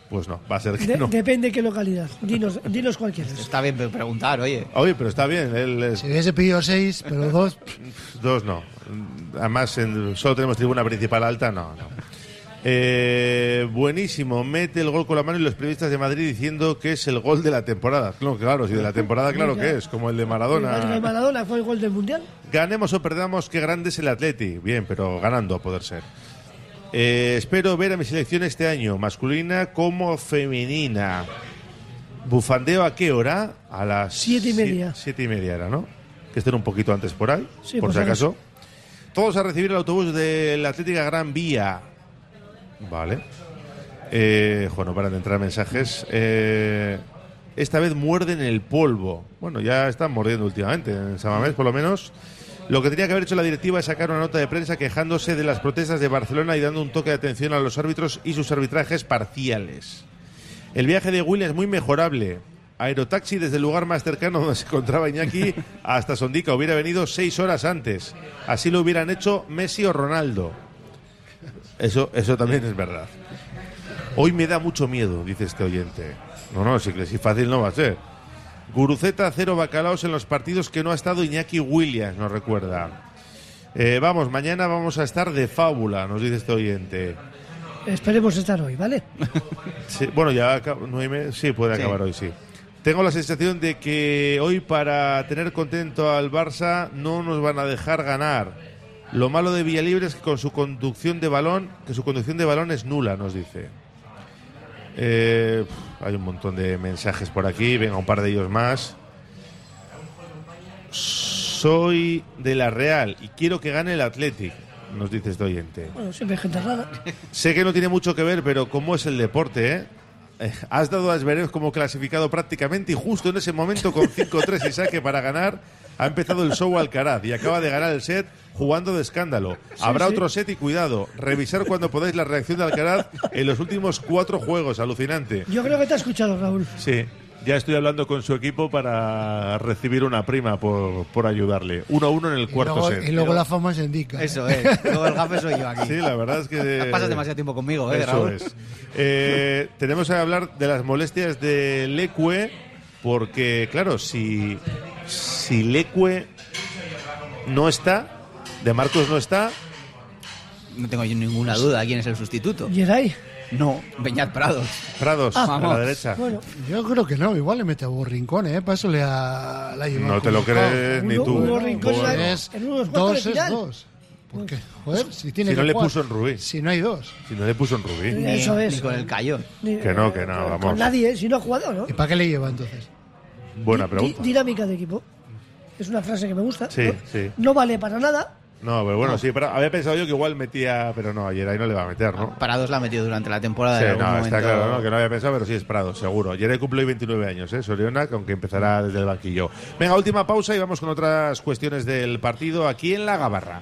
Pues no, va a ser que De- no. Depende de qué localidad. Dinos, dinos cuál quieres. está bien preguntar oye Oye, pero está bien. Él es- Si hubiese pedido seis, pero dos, Dos no. Además, en- solo tenemos tribuna principal alta, no, no. Eh, buenísimo, mete el gol con la mano y los periodistas de Madrid diciendo que es el gol de la temporada. Claro, claro, si de la temporada, claro que es, como el de El gol de Maradona. Maradona fue el gol del Mundial. Ganemos o perdamos, qué grande es el Atleti. Bien, pero ganando a poder ser. Eh, espero ver a mi selección este año, masculina como femenina. ¿Bufandeo a qué hora? A las Siete y media. sie- Siete y media era, ¿no? Que estén un poquito antes por ahí, Sí, por si acaso. Todos a recibir el autobús de la Atlética Gran Vía. Vale. Eh, bueno, para de entrar mensajes. Eh, esta vez muerden el polvo. Bueno, ya están mordiendo últimamente en Samamés, por lo menos. Lo que tenía que haber hecho la directiva es sacar una nota de prensa quejándose de las protestas de Barcelona y dando un toque de atención a los árbitros y sus arbitrajes parciales. El viaje de Williams es muy mejorable. Aerotaxi desde el lugar más cercano donde se encontraba Iñaki hasta Sondica hubiera venido seis horas antes. Así lo hubieran hecho Messi o Ronaldo. Eso, eso también es verdad. Hoy me da mucho miedo, dice este oyente. No, no, si, si fácil no va a ser. Guruceta, cero bacalaos en los partidos que no ha estado Iñaki Williams, nos recuerda. Eh, vamos, mañana vamos a estar de fábula, nos dice este oyente. Esperemos estar hoy, ¿vale? Sí, bueno, ya sí, puede Sí. acabar hoy, sí. Tengo la sensación de que hoy para tener contento al Barça no nos van a dejar ganar. Lo malo de Villalibre es que con su conducción de balón, que su conducción de balón es nula, nos dice. Eh, hay un montón de mensajes por aquí, venga, un par de ellos más. Soy de la Real y quiero que gane el Athletic, nos dice este oyente. Bueno, siempre hay gente rara. Sé que no tiene mucho que ver, pero ¿cómo es el deporte, eh? Eh, Has dado a Zverev como clasificado prácticamente y justo en ese momento con 5-3 y saque para ganar ha empezado el show Alcaraz y acaba de ganar el set jugando de escándalo. Habrá sí. otro set y cuidado. Revisar cuando podáis la reacción de Alcaraz en los últimos cuatro juegos. Alucinante. Yo creo que te ha escuchado, Raúl. Sí, ya estoy hablando con su equipo para recibir una prima por, por ayudarle. 1-1 en el y cuarto luego, set. y luego la fama se indica. ¿eh? eso es luego el gafe soy yo aquí Sí, la verdad es que... pasas demasiado tiempo conmigo eh Eso Raúl es. Eh, tenemos que hablar de las molestias de Lecue, porque, claro, si si Leque no está, De Marcos no está, No tengo yo ninguna duda quién es el sustituto. Geray. No, Beñat Prados. Prados, Ah, a la vamos. derecha. Bueno, Yo creo que no, igual le mete a Hugo Rincón, ¿eh? Para eso le ha, la No te lo crees ni tú. Rincón era- Es dos es dos. ¿Por qué? Joder, si tiene Si no le jugar. puso en Rubí. Si no hay dos. Si no le puso en Rubí. Ni- Eso es. Ni con el Cayón. Que no, que no, con vamos. nadie, ¿eh? si no ha jugado, ¿no? ¿Y para qué le lleva entonces? Buena Di- pregunta. dinámica de equipo. Es una frase que me gusta. Sí, ¿no? sí. No vale para nada. No, pero bueno, sí, pero había pensado yo que igual metía, pero no, ayer ahí no le va a meter, ¿no? Prados la ha metido durante la temporada. Sí, no, está claro, ¿no? Que no había pensado, pero sí es Prado, seguro. Ayer cumple hoy 29 años, ¿eh? Soriona, aunque empezará desde el banquillo. Venga, última pausa y vamos con otras cuestiones del partido aquí en La Gabarra.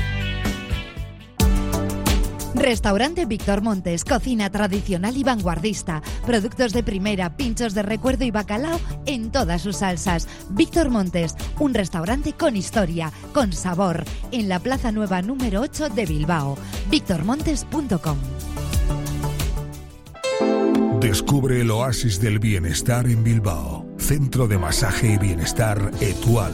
Restaurante Víctor Montes, cocina tradicional y vanguardista, productos de primera, pinchos de recuerdo y bacalao en todas sus salsas. Víctor Montes, un restaurante con historia, con sabor, en la Plaza Nueva número 8 de Bilbao. victormontes.com Descubre el oasis del bienestar en Bilbao. Centro de Masaje y Bienestar Etual.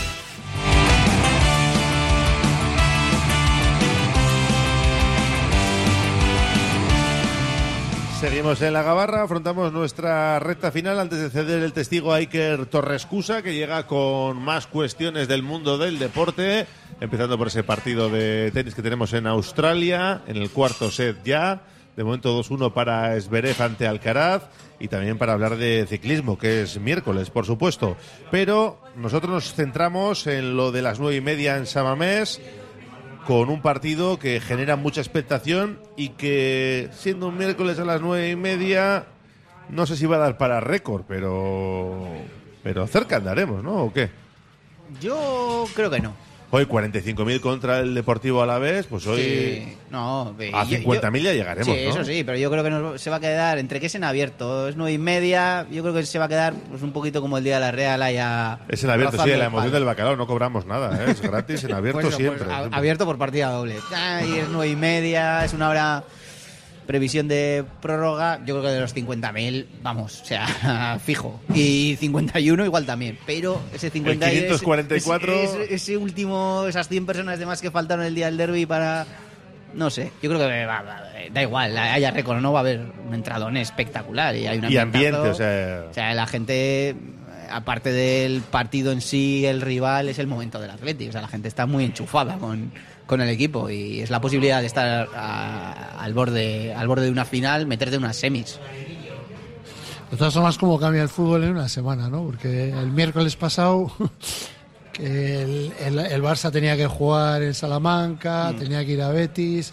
Seguimos en la Gabarra, afrontamos nuestra recta final antes de ceder el testigo a Iker Torrescusa, que llega con más cuestiones del mundo del deporte, empezando por ese partido de tenis que tenemos en Australia, en el cuarto set ya, de momento 2-1 para Esberev ante Alcaraz, y también para hablar de ciclismo, que es miércoles, por supuesto. Pero nosotros nos centramos en lo de las nueve y media en Samamés, con un partido que genera mucha expectación y que, siendo un miércoles a las nueve y media, no sé si va a dar para récord, pero, pero cerca andaremos, ¿no? ¿O qué? Yo creo que no. Hoy 45.000 contra el Deportivo Alavés, pues hoy Sí, no, a yo- 50.000 ya llegaremos, Sí, ¿no? eso sí, pero yo creo que nos- se va a quedar entre que es en abierto, es nueve y media, yo creo que se va a quedar pues, un poquito como el día de la Real allá. Es en abierto, sí, la emoción del bacalao, no cobramos nada, ¿eh? es gratis, en abierto Pues eso, siempre. pues, a- abierto por partida doble. Ay, es nueve y media, es una hora previsión de prórroga, yo creo que de los 50.000, vamos, o sea, fijo. Y 51 igual también, pero ese 50 El 544. es- es- ese último, esas 100 personas de más que faltaron el día del derby para... No sé, yo creo que va- va- da igual, haya récord o no, va a haber un entradón espectacular y hay un Y ambiente, o sea... O sea, la gente, aparte del partido en sí, el rival, es el momento del Atlético. O sea, la gente está muy enchufada con, con el equipo y es la posibilidad de estar a- al, borde, al borde de una final, meterte en unas semis. De todas formas, cómo cambia el fútbol en una semana, ¿no? Porque el miércoles pasado el, el- el Barça tenía que jugar en Salamanca, tenía que ir a Betis,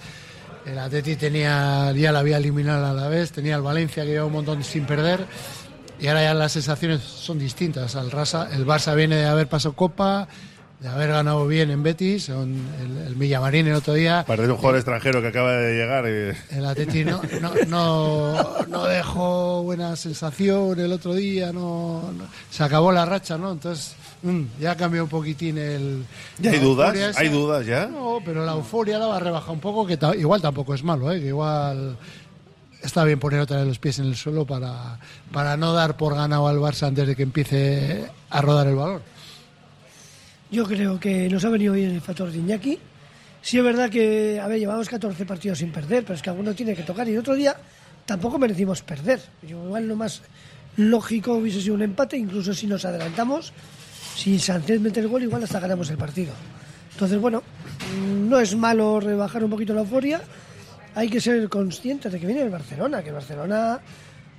el Atleti tenía, ya la había eliminado a la vez, tenía el Valencia que lleva un montón sin perder y ahora ya las sensaciones son distintas. El, Rasa- el Barça viene de haber pasado Copa, de haber ganado bien en Betis, son el, el Villamarín el otro día. Parece un jugador extranjero que acaba de llegar. y- El Atleti no, no, no, no dejó buena sensación el otro día, no, no- se acabó la racha, ¿no? Entonces mm, ya cambió un poquitín el... ¿Ya hay dudas? esa. ¿Hay dudas ya? No, pero la euforia la va a rebajar un poco, que ta- igual tampoco es malo, ¿eh? Que igual está bien poner otra vez los pies en el suelo para, para no dar por ganado al Barça antes de que empiece a rodar el balón. Yo creo que nos ha venido bien el factor de Iñaki. Sí es verdad que, a ver, llevamos 14 partidos sin perder, pero es que alguno tiene que tocar. Y el otro día tampoco merecimos perder. Igual lo más lógico hubiese sido un empate, incluso si nos adelantamos, si Sánchez mete el gol, igual hasta ganamos el partido. Entonces, bueno, no es malo rebajar un poquito la euforia. Hay que ser conscientes de que viene el Barcelona, que el Barcelona,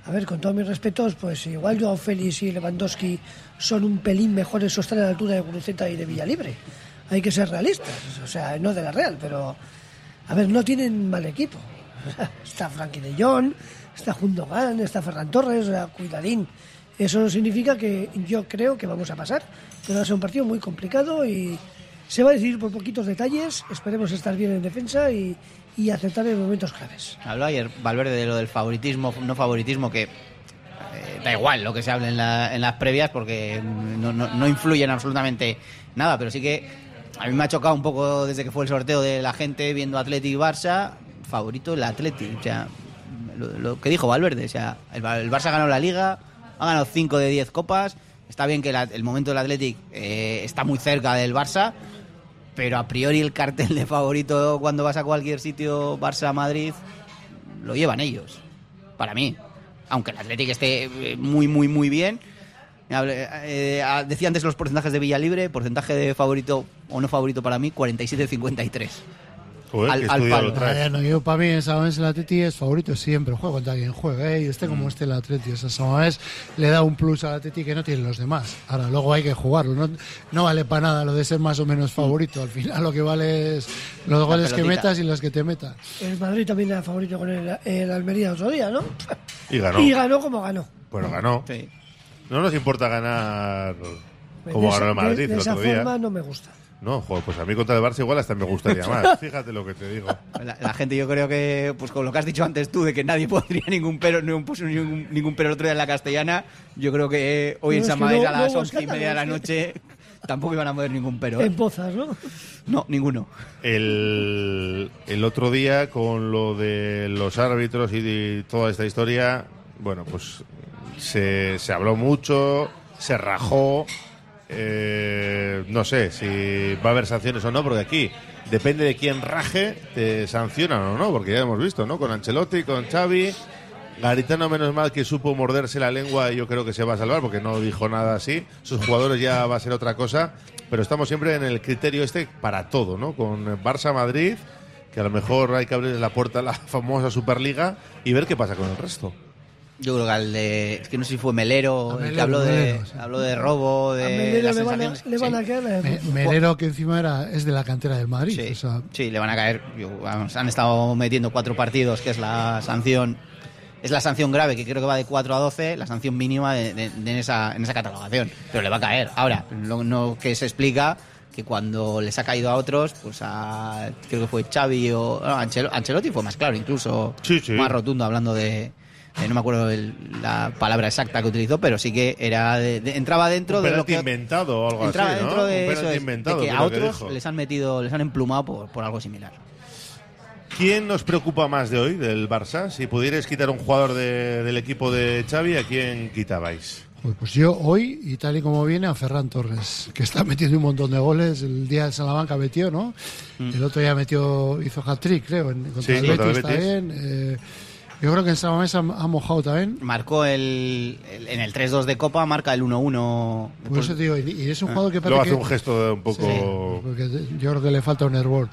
a ver, con todos mis respetos, pues igual Joao Félix y Lewandowski son un pelín mejores o están a la altura de Guruceta y de Villalibre. Hay que ser realistas, o sea, no de la Real, pero a ver, no tienen mal equipo. está Frankie de Jong, está Jundogan, está Ferran Torres, o sea, cuidadín. Eso significa que yo creo que vamos a pasar, pero va a ser un partido muy complicado y se va a decidir por poquitos detalles. Esperemos estar bien en defensa y, y acertar en momentos claves. Habló ayer Valverde de lo del favoritismo, no favoritismo, que eh, da igual lo que se hable en, la- en las previas porque no, no, no influye en absolutamente nada, pero sí que a mí me ha chocado un poco desde que fue el sorteo de la gente viendo Atleti y Barça, favorito el Atleti, o sea, lo, lo que dijo Valverde, o sea, el, el Barça ganó la Liga, ha ganado 5 de 10 copas, está bien que la- el momento del Athletic eh, está muy cerca del Barça, pero a priori el cartel de favorito cuando vas a cualquier sitio, Barça-Madrid, lo llevan ellos, para mí. Aunque el Athletic esté eh, muy, muy, muy bien. Eh, ah, decía antes los porcentajes de Villalibre, porcentaje de favorito o no favorito para mí, 47-53. Joder, Al- al. Ah, no, yo para mí en Samamés el Atleti es favorito siempre, juega contra quien juega, ¿eh? y esté como esté el Atleti. O sea, Samamés le da un plus al Atleti que no tienen los demás. Ahora, luego hay que jugarlo, no, no vale para nada lo de ser más o menos favorito. Al final lo que vale es los goles que metas y los que te metas. El Madrid también era favorito con el, el Almería otro día, ¿no? Y ganó. Y ganó como ganó. Bueno, ganó. No nos importa ganar como de ganó el Madrid de, de el esa día. forma no me gusta. No, joder, pues a mí contra el Barça igual hasta me gustaría más. Fíjate lo que te digo. La, la gente yo creo que, pues con lo que has dicho antes tú, de que nadie pondría ningún pero, no puso ningún, ningún pero el otro día en la castellana, yo creo que hoy en No, San no- a las once y media de la noche tampoco iban a mover ningún pero. ¿eh? En pozas, ¿no? No, ninguno. El, el otro día con lo de los árbitros y de toda esta historia, bueno, pues se, se habló mucho, se rajó. Eh, no sé si va a haber sanciones o no, porque aquí depende de quién raje, te sancionan o no, porque ya hemos visto, ¿no? Con Ancelotti, con Xavi. Garitano, menos mal que supo morderse la lengua, y yo creo que se va a salvar porque no dijo nada así. Sus jugadores ya va a ser otra cosa, pero estamos siempre en el criterio este para todo, ¿no? Con Barça-Madrid, que a lo mejor hay que abrir la puerta a la famosa Superliga y ver qué pasa con el resto. Yo creo que al de. Es que no sé si fue Melero, el que Melero, habló de, Melero, sí. habló de robo, A de. Melero las le van a, le van sí. a caer Me- Melero, que encima era, es de la cantera del Madrid. Sí, o sea, sí, le van a caer. Yo, vamos, han estado metiendo cuatro partidos, que es la sanción. Es la sanción grave, que creo que va de 4 a 12, la sanción mínima de, de- de en, esa, en esa catalogación. Pero le va a caer. Ahora, lo no que se explica que cuando les ha caído a otros, pues a. Creo que fue Xavi o. no, Ancel- Ancelotti fue más claro, incluso más rotundo, hablando de. De- no me acuerdo el- la palabra exacta que utilizó, pero sí que era de- de- entraba dentro Un de lo que inventado o algo entraba así, ¿no? dentro de Un eso es, de inventado, que a que otros dijo. les han metido, les han emplumado por, por algo similar. ¿Quién nos preocupa más de hoy, del Barça? Si pudierais quitar un jugador de- del equipo de Xavi, ¿a quién quitabais? Joder, Pues yo hoy, y tal y como viene, a Ferran Torres, que está metiendo un montón de goles. El día de Salamanca metió, ¿no? El otro día metió, hizo hat-trick, creo, en, contra Sí, el contra el Betis, Betis. también. Eh, yo creo que en Samamés ha, ha mojado también. Marcó el, el- en el 3-2 de Copa, marca el 1-1. Por eso te digo, y, y es un jugador que parece hace que... un gesto de un poco... Sí, porque yo creo que le falta un hervor.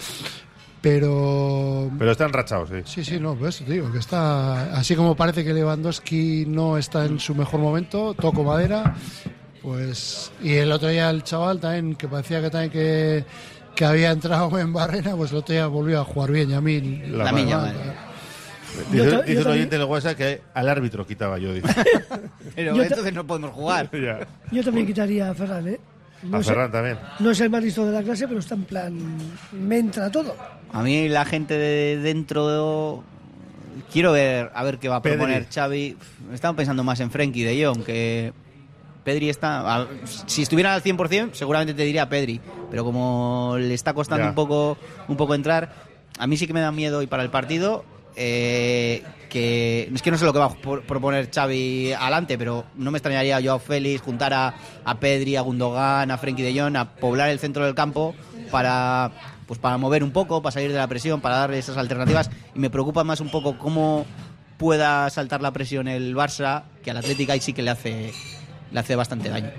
Pero Pero están rachados, sí. Sí, sí, no, pues te digo que está. Así como parece que Lewandowski no está en su mejor momento, toco madera, pues. Y el otro día el chaval también, que parecía que también que, que había entrado en barrena, pues el otro día volvió a jugar bien. Y a mí. La La mano. Dice, Yo dice yo un oyente en el WhatsApp que al árbitro quitaba yo, dice. Pero Yo entonces no podemos jugar. Ya. Yo también quitaría a Ferran, ¿eh? No A es- Ferran también. No es el más listo de la clase, pero está en plan. Me entra todo. A mí la gente de dentro quiero ver a ver qué va a Pedri. proponer Xavi. Estaba pensando más en Frenkie de Jong que Pedri está a- si estuviera al 100% seguramente te diría Pedri, pero como le está costando Ya. un poco un poco entrar, a mí sí que me da miedo y para el partido eh, que es que no sé lo que va a proponer Xavi adelante, pero no me extrañaría yo a Félix juntar a, Pedri, a Gundogan, a Frenkie de Jong, a poblar el centro del campo para pues para mover un poco, para salir de la presión, para darle esas alternativas y me preocupa más un poco cómo pueda saltar la presión el Barça, que al Atlético ahí sí que le hace le hace bastante daño.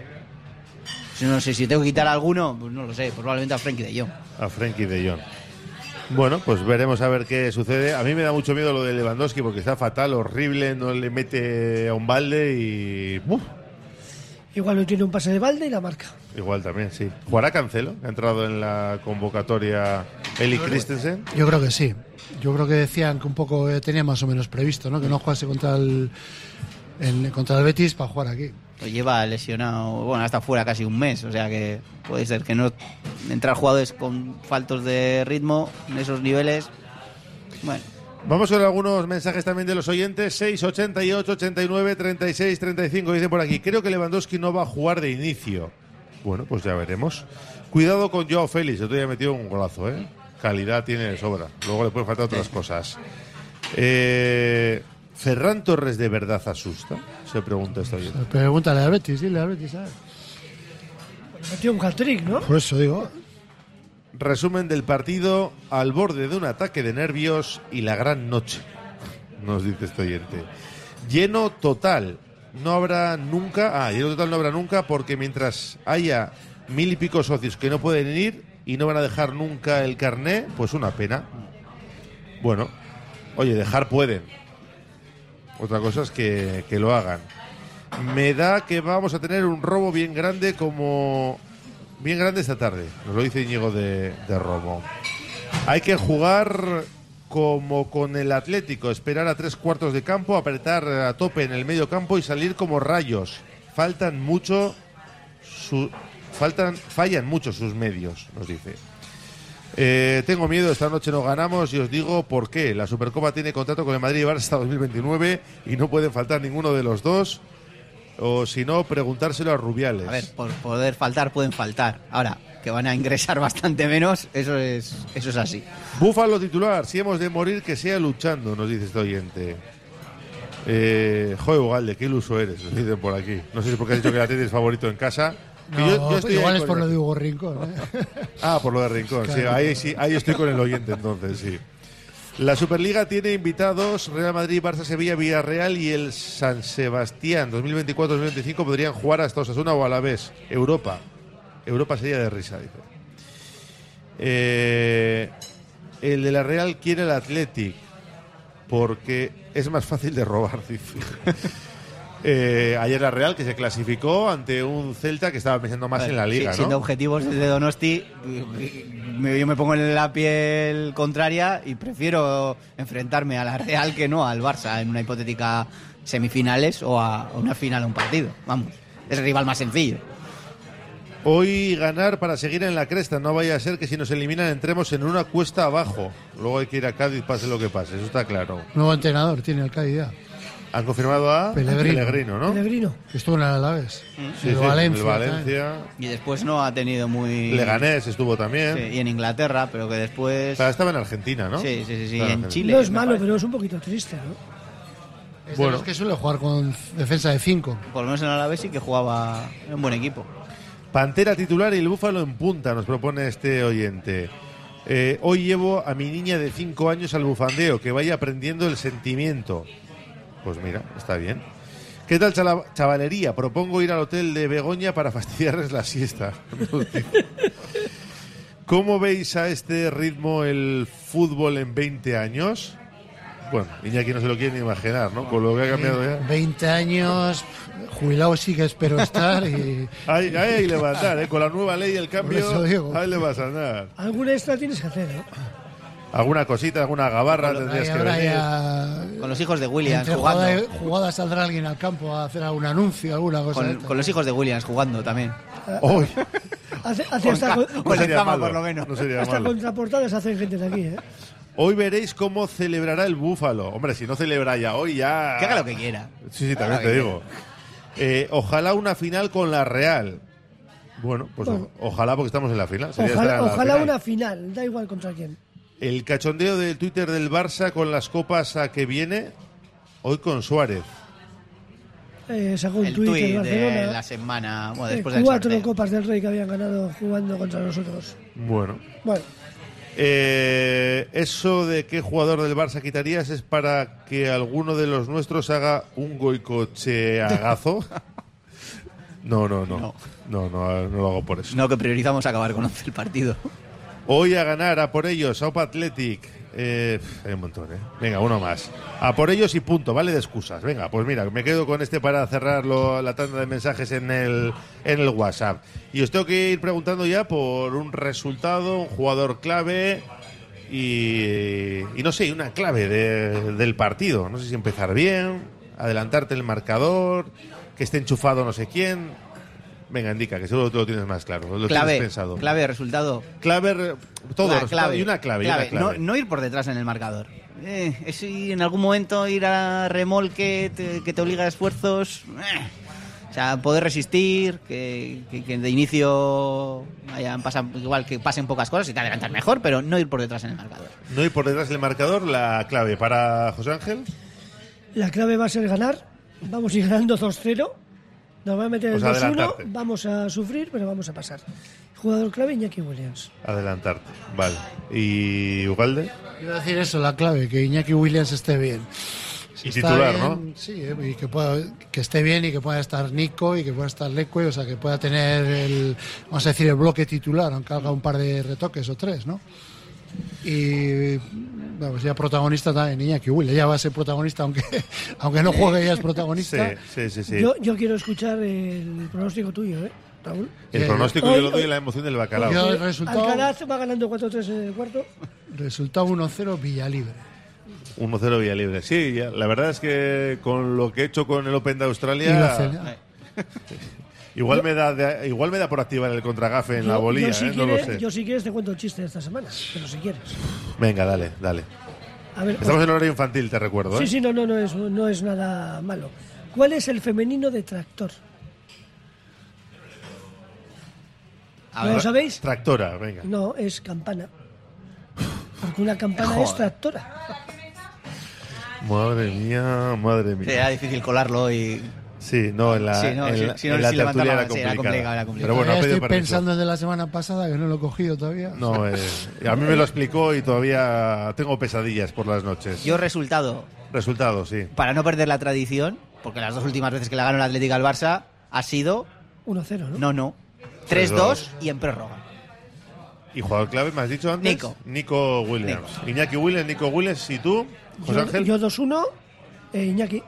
No sé si tengo que quitar a alguno, pues no lo sé, probablemente a Frenkie de Jong. A Frenkie de Jong. Bueno, pues veremos a ver qué sucede. A mí me da mucho miedo lo de Lewandowski porque está fatal, horrible, no le mete a un balde y... ¡buf! Igual no tiene un pase de balde y la marca. Igual también, sí. ¿Jugará Cancelo? Ha entrado en la convocatoria Eli Christensen. Yo creo que sí. Yo creo que decían que un poco eh, tenía más o menos previsto, ¿no? Que no jugase contra el, en- contra el Betis para jugar aquí. Pues lleva lesionado, bueno, hasta fuera casi un mes, o sea que puede ser que no entrar jugadores con faltos de ritmo en esos niveles. Bueno, Vamos con algunos mensajes también de los oyentes. 688 89 36 35. Dice por aquí, creo que Lewandowski no va a jugar de inicio. Bueno, pues ya veremos. Cuidado con Joao Félix. Yo te había metido un golazo, ¿eh? Calidad tiene de sobra. Luego le pueden faltar otras cosas. Eh, ¿Ferran Torres de verdad asusta? Se pregunta este oyente. Pregúntale al Betis, dile al Betis, ¿sabes? Metió un hat-trick, ¿no? Por eso digo. Resumen del partido al borde de un ataque de nervios y la gran noche, nos dice este oyente. Lleno total, no habrá nunca, ah, lleno total no habrá nunca porque mientras haya mil y pico socios que no pueden ir y no van a dejar nunca el carné, pues una pena. Bueno, oye, dejar pueden. Otra cosa es que, que lo hagan. Me da que vamos a tener un robo bien grande como bien grande esta tarde. Nos lo dice Íñigo de, de Romo. Hay que jugar como con el Atlético, esperar a tres cuartos de campo, apretar a tope en el medio campo y salir como rayos. Faltan mucho, su- faltan, fallan mucho sus medios, nos dice. Eh, tengo miedo, esta noche no ganamos y os digo por qué. La Supercopa tiene contrato con el Madrid y Barça hasta 2029 y no pueden faltar ninguno de los dos. O si no, preguntárselo a Rubiales. a ver, por poder faltar pueden faltar. Ahora, que van a ingresar bastante menos, eso es, eso es así. Búfalo titular, si hemos de morir, que sea luchando, nos dice este oyente. Eh, joder, Ugalde, qué iluso eres, nos dicen por aquí. No sé si porque has dicho que la es favorito en casa. No, yo- yo estoy igual es por el- lo de Hugo Rincón. ¿eh? Ah, por lo de Rincón, sí, ahí, sí, ahí estoy con el oyente entonces, sí. La Superliga tiene invitados Real Madrid, Barça, Sevilla, Villarreal y el San Sebastián. 2024-2025 podrían jugar hasta Osasuna o a la vez. Europa. Europa sería de risa, dice. Eh, el de la Real quiere el Athletic porque es más fácil de robar, dice. Eh, ayer la Real que se clasificó ante un Celta que estaba pensando más en la liga, Sí, Siendo ¿no? objetivos desde Donosti, yo me pongo en la piel contraria y prefiero enfrentarme a la Real que no al Barça en una hipotética semifinales o a una final a un partido. Vamos, es el rival más sencillo. Hoy ganar para seguir en la cresta, no vaya a ser que si nos eliminan entremos en una cuesta abajo. Luego hay que ir a Cádiz, pase lo que pase, eso está claro. Nuevo entrenador tiene el Cádiz ya. Han confirmado a Pellegrino. ¿no? Pellegrino. Que estuvo en el Alavés. Sí, el sí, Valencia. el Valencia. Y después no ha tenido muy... Leganés estuvo también. Sí, y en Inglaterra, pero que después... O sea, estaba en Argentina, ¿no? Sí, sí, sí, sí, Estaba en Argentina. Chile. No es malo, parece. pero es un poquito triste, ¿no? Es de Bueno. los que suele jugar con defensa de 5. Por lo menos en Alavés sí que jugaba en un buen equipo. Pantera titular y el Búfalo en punta, nos propone este oyente. Eh, hoy llevo a mi niña de 5 años al bufandeo, que vaya aprendiendo el sentimiento. Pues mira, está bien. ¿Qué tal chavalería? Propongo ir al hotel de Begoña para fastidiarles la siesta. ¿Cómo veis a este ritmo el fútbol en 20 años? Bueno, Iñaki no se lo quiere ni imaginar, ¿no? Con lo que ha cambiado ya. 20 años, jubilado sí que espero estar y... Ahí, ahí hay que levantar, ¿eh? Con la nueva ley y el cambio, eso digo. ahí le vas a andar. Alguna extra tienes que hacer, ¿no? Alguna cosita, alguna gabarra tendrías Ahí que ahora venir. ya... Con los hijos de Williams Entre jugando. jugada, jugada saldrá alguien al campo a hacer algún anuncio, alguna cosa. de Con, con los hijos de Williams jugando también. Uy, Hace, hace hasta, Con- con- con no sería Lezama, malo, por lo menos. No sería hasta malo. contraportadas hacen gente de aquí, ¿eh? Hoy veréis cómo celebrará el Búfalo. Hombre, si no celebra ya hoy, ya... Que haga lo que quiera. Sí, sí, también te digo. Eh, ojalá una final con la Real. Bueno, pues Bueno. o- ojalá porque estamos en la final. Sería estar Ojalá, en la ojalá final. una final, da igual contra quién. El cachondeo del Twitter del Barça con las copas a que viene, hoy con Suárez. Eh, sacó un El tuit de Barcelona. la semana, bueno, eh, después del cuatro. Copas del Rey que habían ganado jugando contra nosotros. Bueno. Bueno, Eh, eso de qué jugador del Barça quitarías es para que alguno de los nuestros haga un goicocheagazo. No, no, no. No, no, no lo hago por eso. No, que priorizamos acabar con 11 el partido. Hoy a ganar, a por ellos, Aupa Athletic. Eh, hay un montón, ¿eh? Venga, uno más. A por ellos y punto, vale de excusas. Venga, pues mira, me quedo con este para cerrar lo- la tanda de mensajes en el, en el WhatsApp. Y os tengo que ir preguntando ya por un resultado, un jugador clave y, no sé, una clave de- del partido. No sé si empezar bien, adelantarte el marcador, que esté enchufado no sé quién. Venga, indica, que seguro tú lo tienes más claro. Lo Clave, tienes pensado. clave de resultado. Clave, todo, y una clave. y una clave. No, no ir por detrás en el marcador. Eh, es ir en algún momento ir a remolque te- que te obliga a esfuerzos. eh. O sea, poder resistir, que, que- que de inicio hayan pasan, igual que pasen pocas cosas y te adelantas mejor, pero no ir por detrás en el marcador. No ir por detrás del marcador, la clave para José Ángel. la clave va a ser ganar. Vamos a ir ganando 2-0. Nos va a meter el O sea, 2-1. adelantarte. Vamos a sufrir, pero vamos a pasar. Jugador clave Iñaki Williams. Adelantarte. Vale. ¿Y Ugalde? Iba a decir eso, la clave, que Iñaki Williams esté bien. Si Y está titular, bien, ¿no? Sí, eh, y que, pueda, que esté bien y que pueda estar Nico y que pueda estar Leque, o sea, que pueda tener el, vamos a decir, el bloque titular, aunque haga un par de retoques o tres, ¿no? Y vamos, ya protagonista también Iñaki Williams, ya va a ser protagonista, aunque, aunque no juegue, ya es protagonista. Sí, sí, sí. sí. Yo, yo quiero escuchar el pronóstico tuyo, ¿eh, Raúl? El Eh, pronóstico hoy- yo lo doy en la emoción del bacalao. Yo el resultado, Alcaraz va ganando 4-3 en el cuarto. resultado 1-0 Villalibre. 1-0 Villalibre. Sí, ya, la verdad es que con lo que he hecho con el Open de Y la Australia, igual me da de- igual me da por activar el contragafe en la bolilla, yo, si ¿eh? no lo quieres, sé. yo si quieres te cuento el chiste de esta semana, pero si quieres. Venga, dale, dale. A ver, Estamos en horario infantil, te recuerdo, ¿eh? Sí, sí, no, no, no es, no es nada malo. ¿Cuál es el femenino de tractor? A ¿No ver. lo sabéis? Tractora, venga. No, es campana. Porque una campana Joder. es tractora. Madre mía, madre mía. Era difícil colarlo y Sí, no, en la, Sí, no, en si- la, si en la si tertulia era sí, complicada. era era complicado. Pero bueno, estoy permiso. pensando en de la semana pasada, que no lo he cogido todavía. No, eh, a mí me lo explicó y todavía tengo pesadillas por las noches. yo resultado, Resultado, sí. para no perder la tradición, porque las dos últimas veces que le ganó el Atlético al Barça ha sido 1-0, ¿no? no, no, 3-2. 3-2 y en prórroga. ¿Y jugador clave me has dicho antes? Nico. Nico Williams. Iñaki Williams, Nico Williams y tú, José Yo, Ángel. yo 2-1, eh, Iñaki.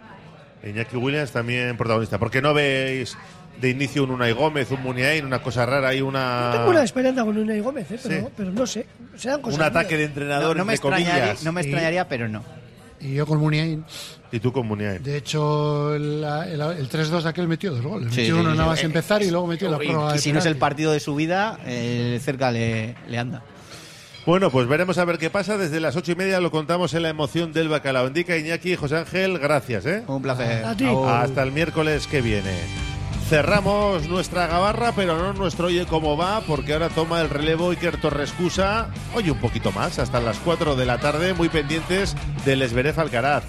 Iñaki Williams también protagonista. ¿Por qué no veis de inicio un Unai Gómez, un Muniain, una cosa rara y una... Tengo una esperanza con Unai Gómez, eh, pero, Sí. pero no sé. Serán cosas un ataque de entrenador, No, no me entre extrañaría, comillas. no me extrañaría, pero no. Y yo con Muniain. Y tú con Muniain. De hecho, el, el, el 3-2 de aquel metió dos goles. Sí, metió sí, uno sí, nada más Eh, empezar y luego metió la Y- prórroga y, si no es el partido de su vida, eh, cerca le, le anda. Bueno, pues veremos a ver qué pasa. Desde las ocho y media lo contamos en la emoción del bacalao. Indica Iñaki, José Ángel, gracias, ¿eh? Un placer. A ti. Hasta el miércoles que viene. Cerramos nuestra gabarra, pero no nuestro Oye Cómo Va, porque ahora toma el relevo Iker Torrescusa. Oye, un poquito más, hasta las 4 de la tarde, muy pendientes del Esberef Alcaraz.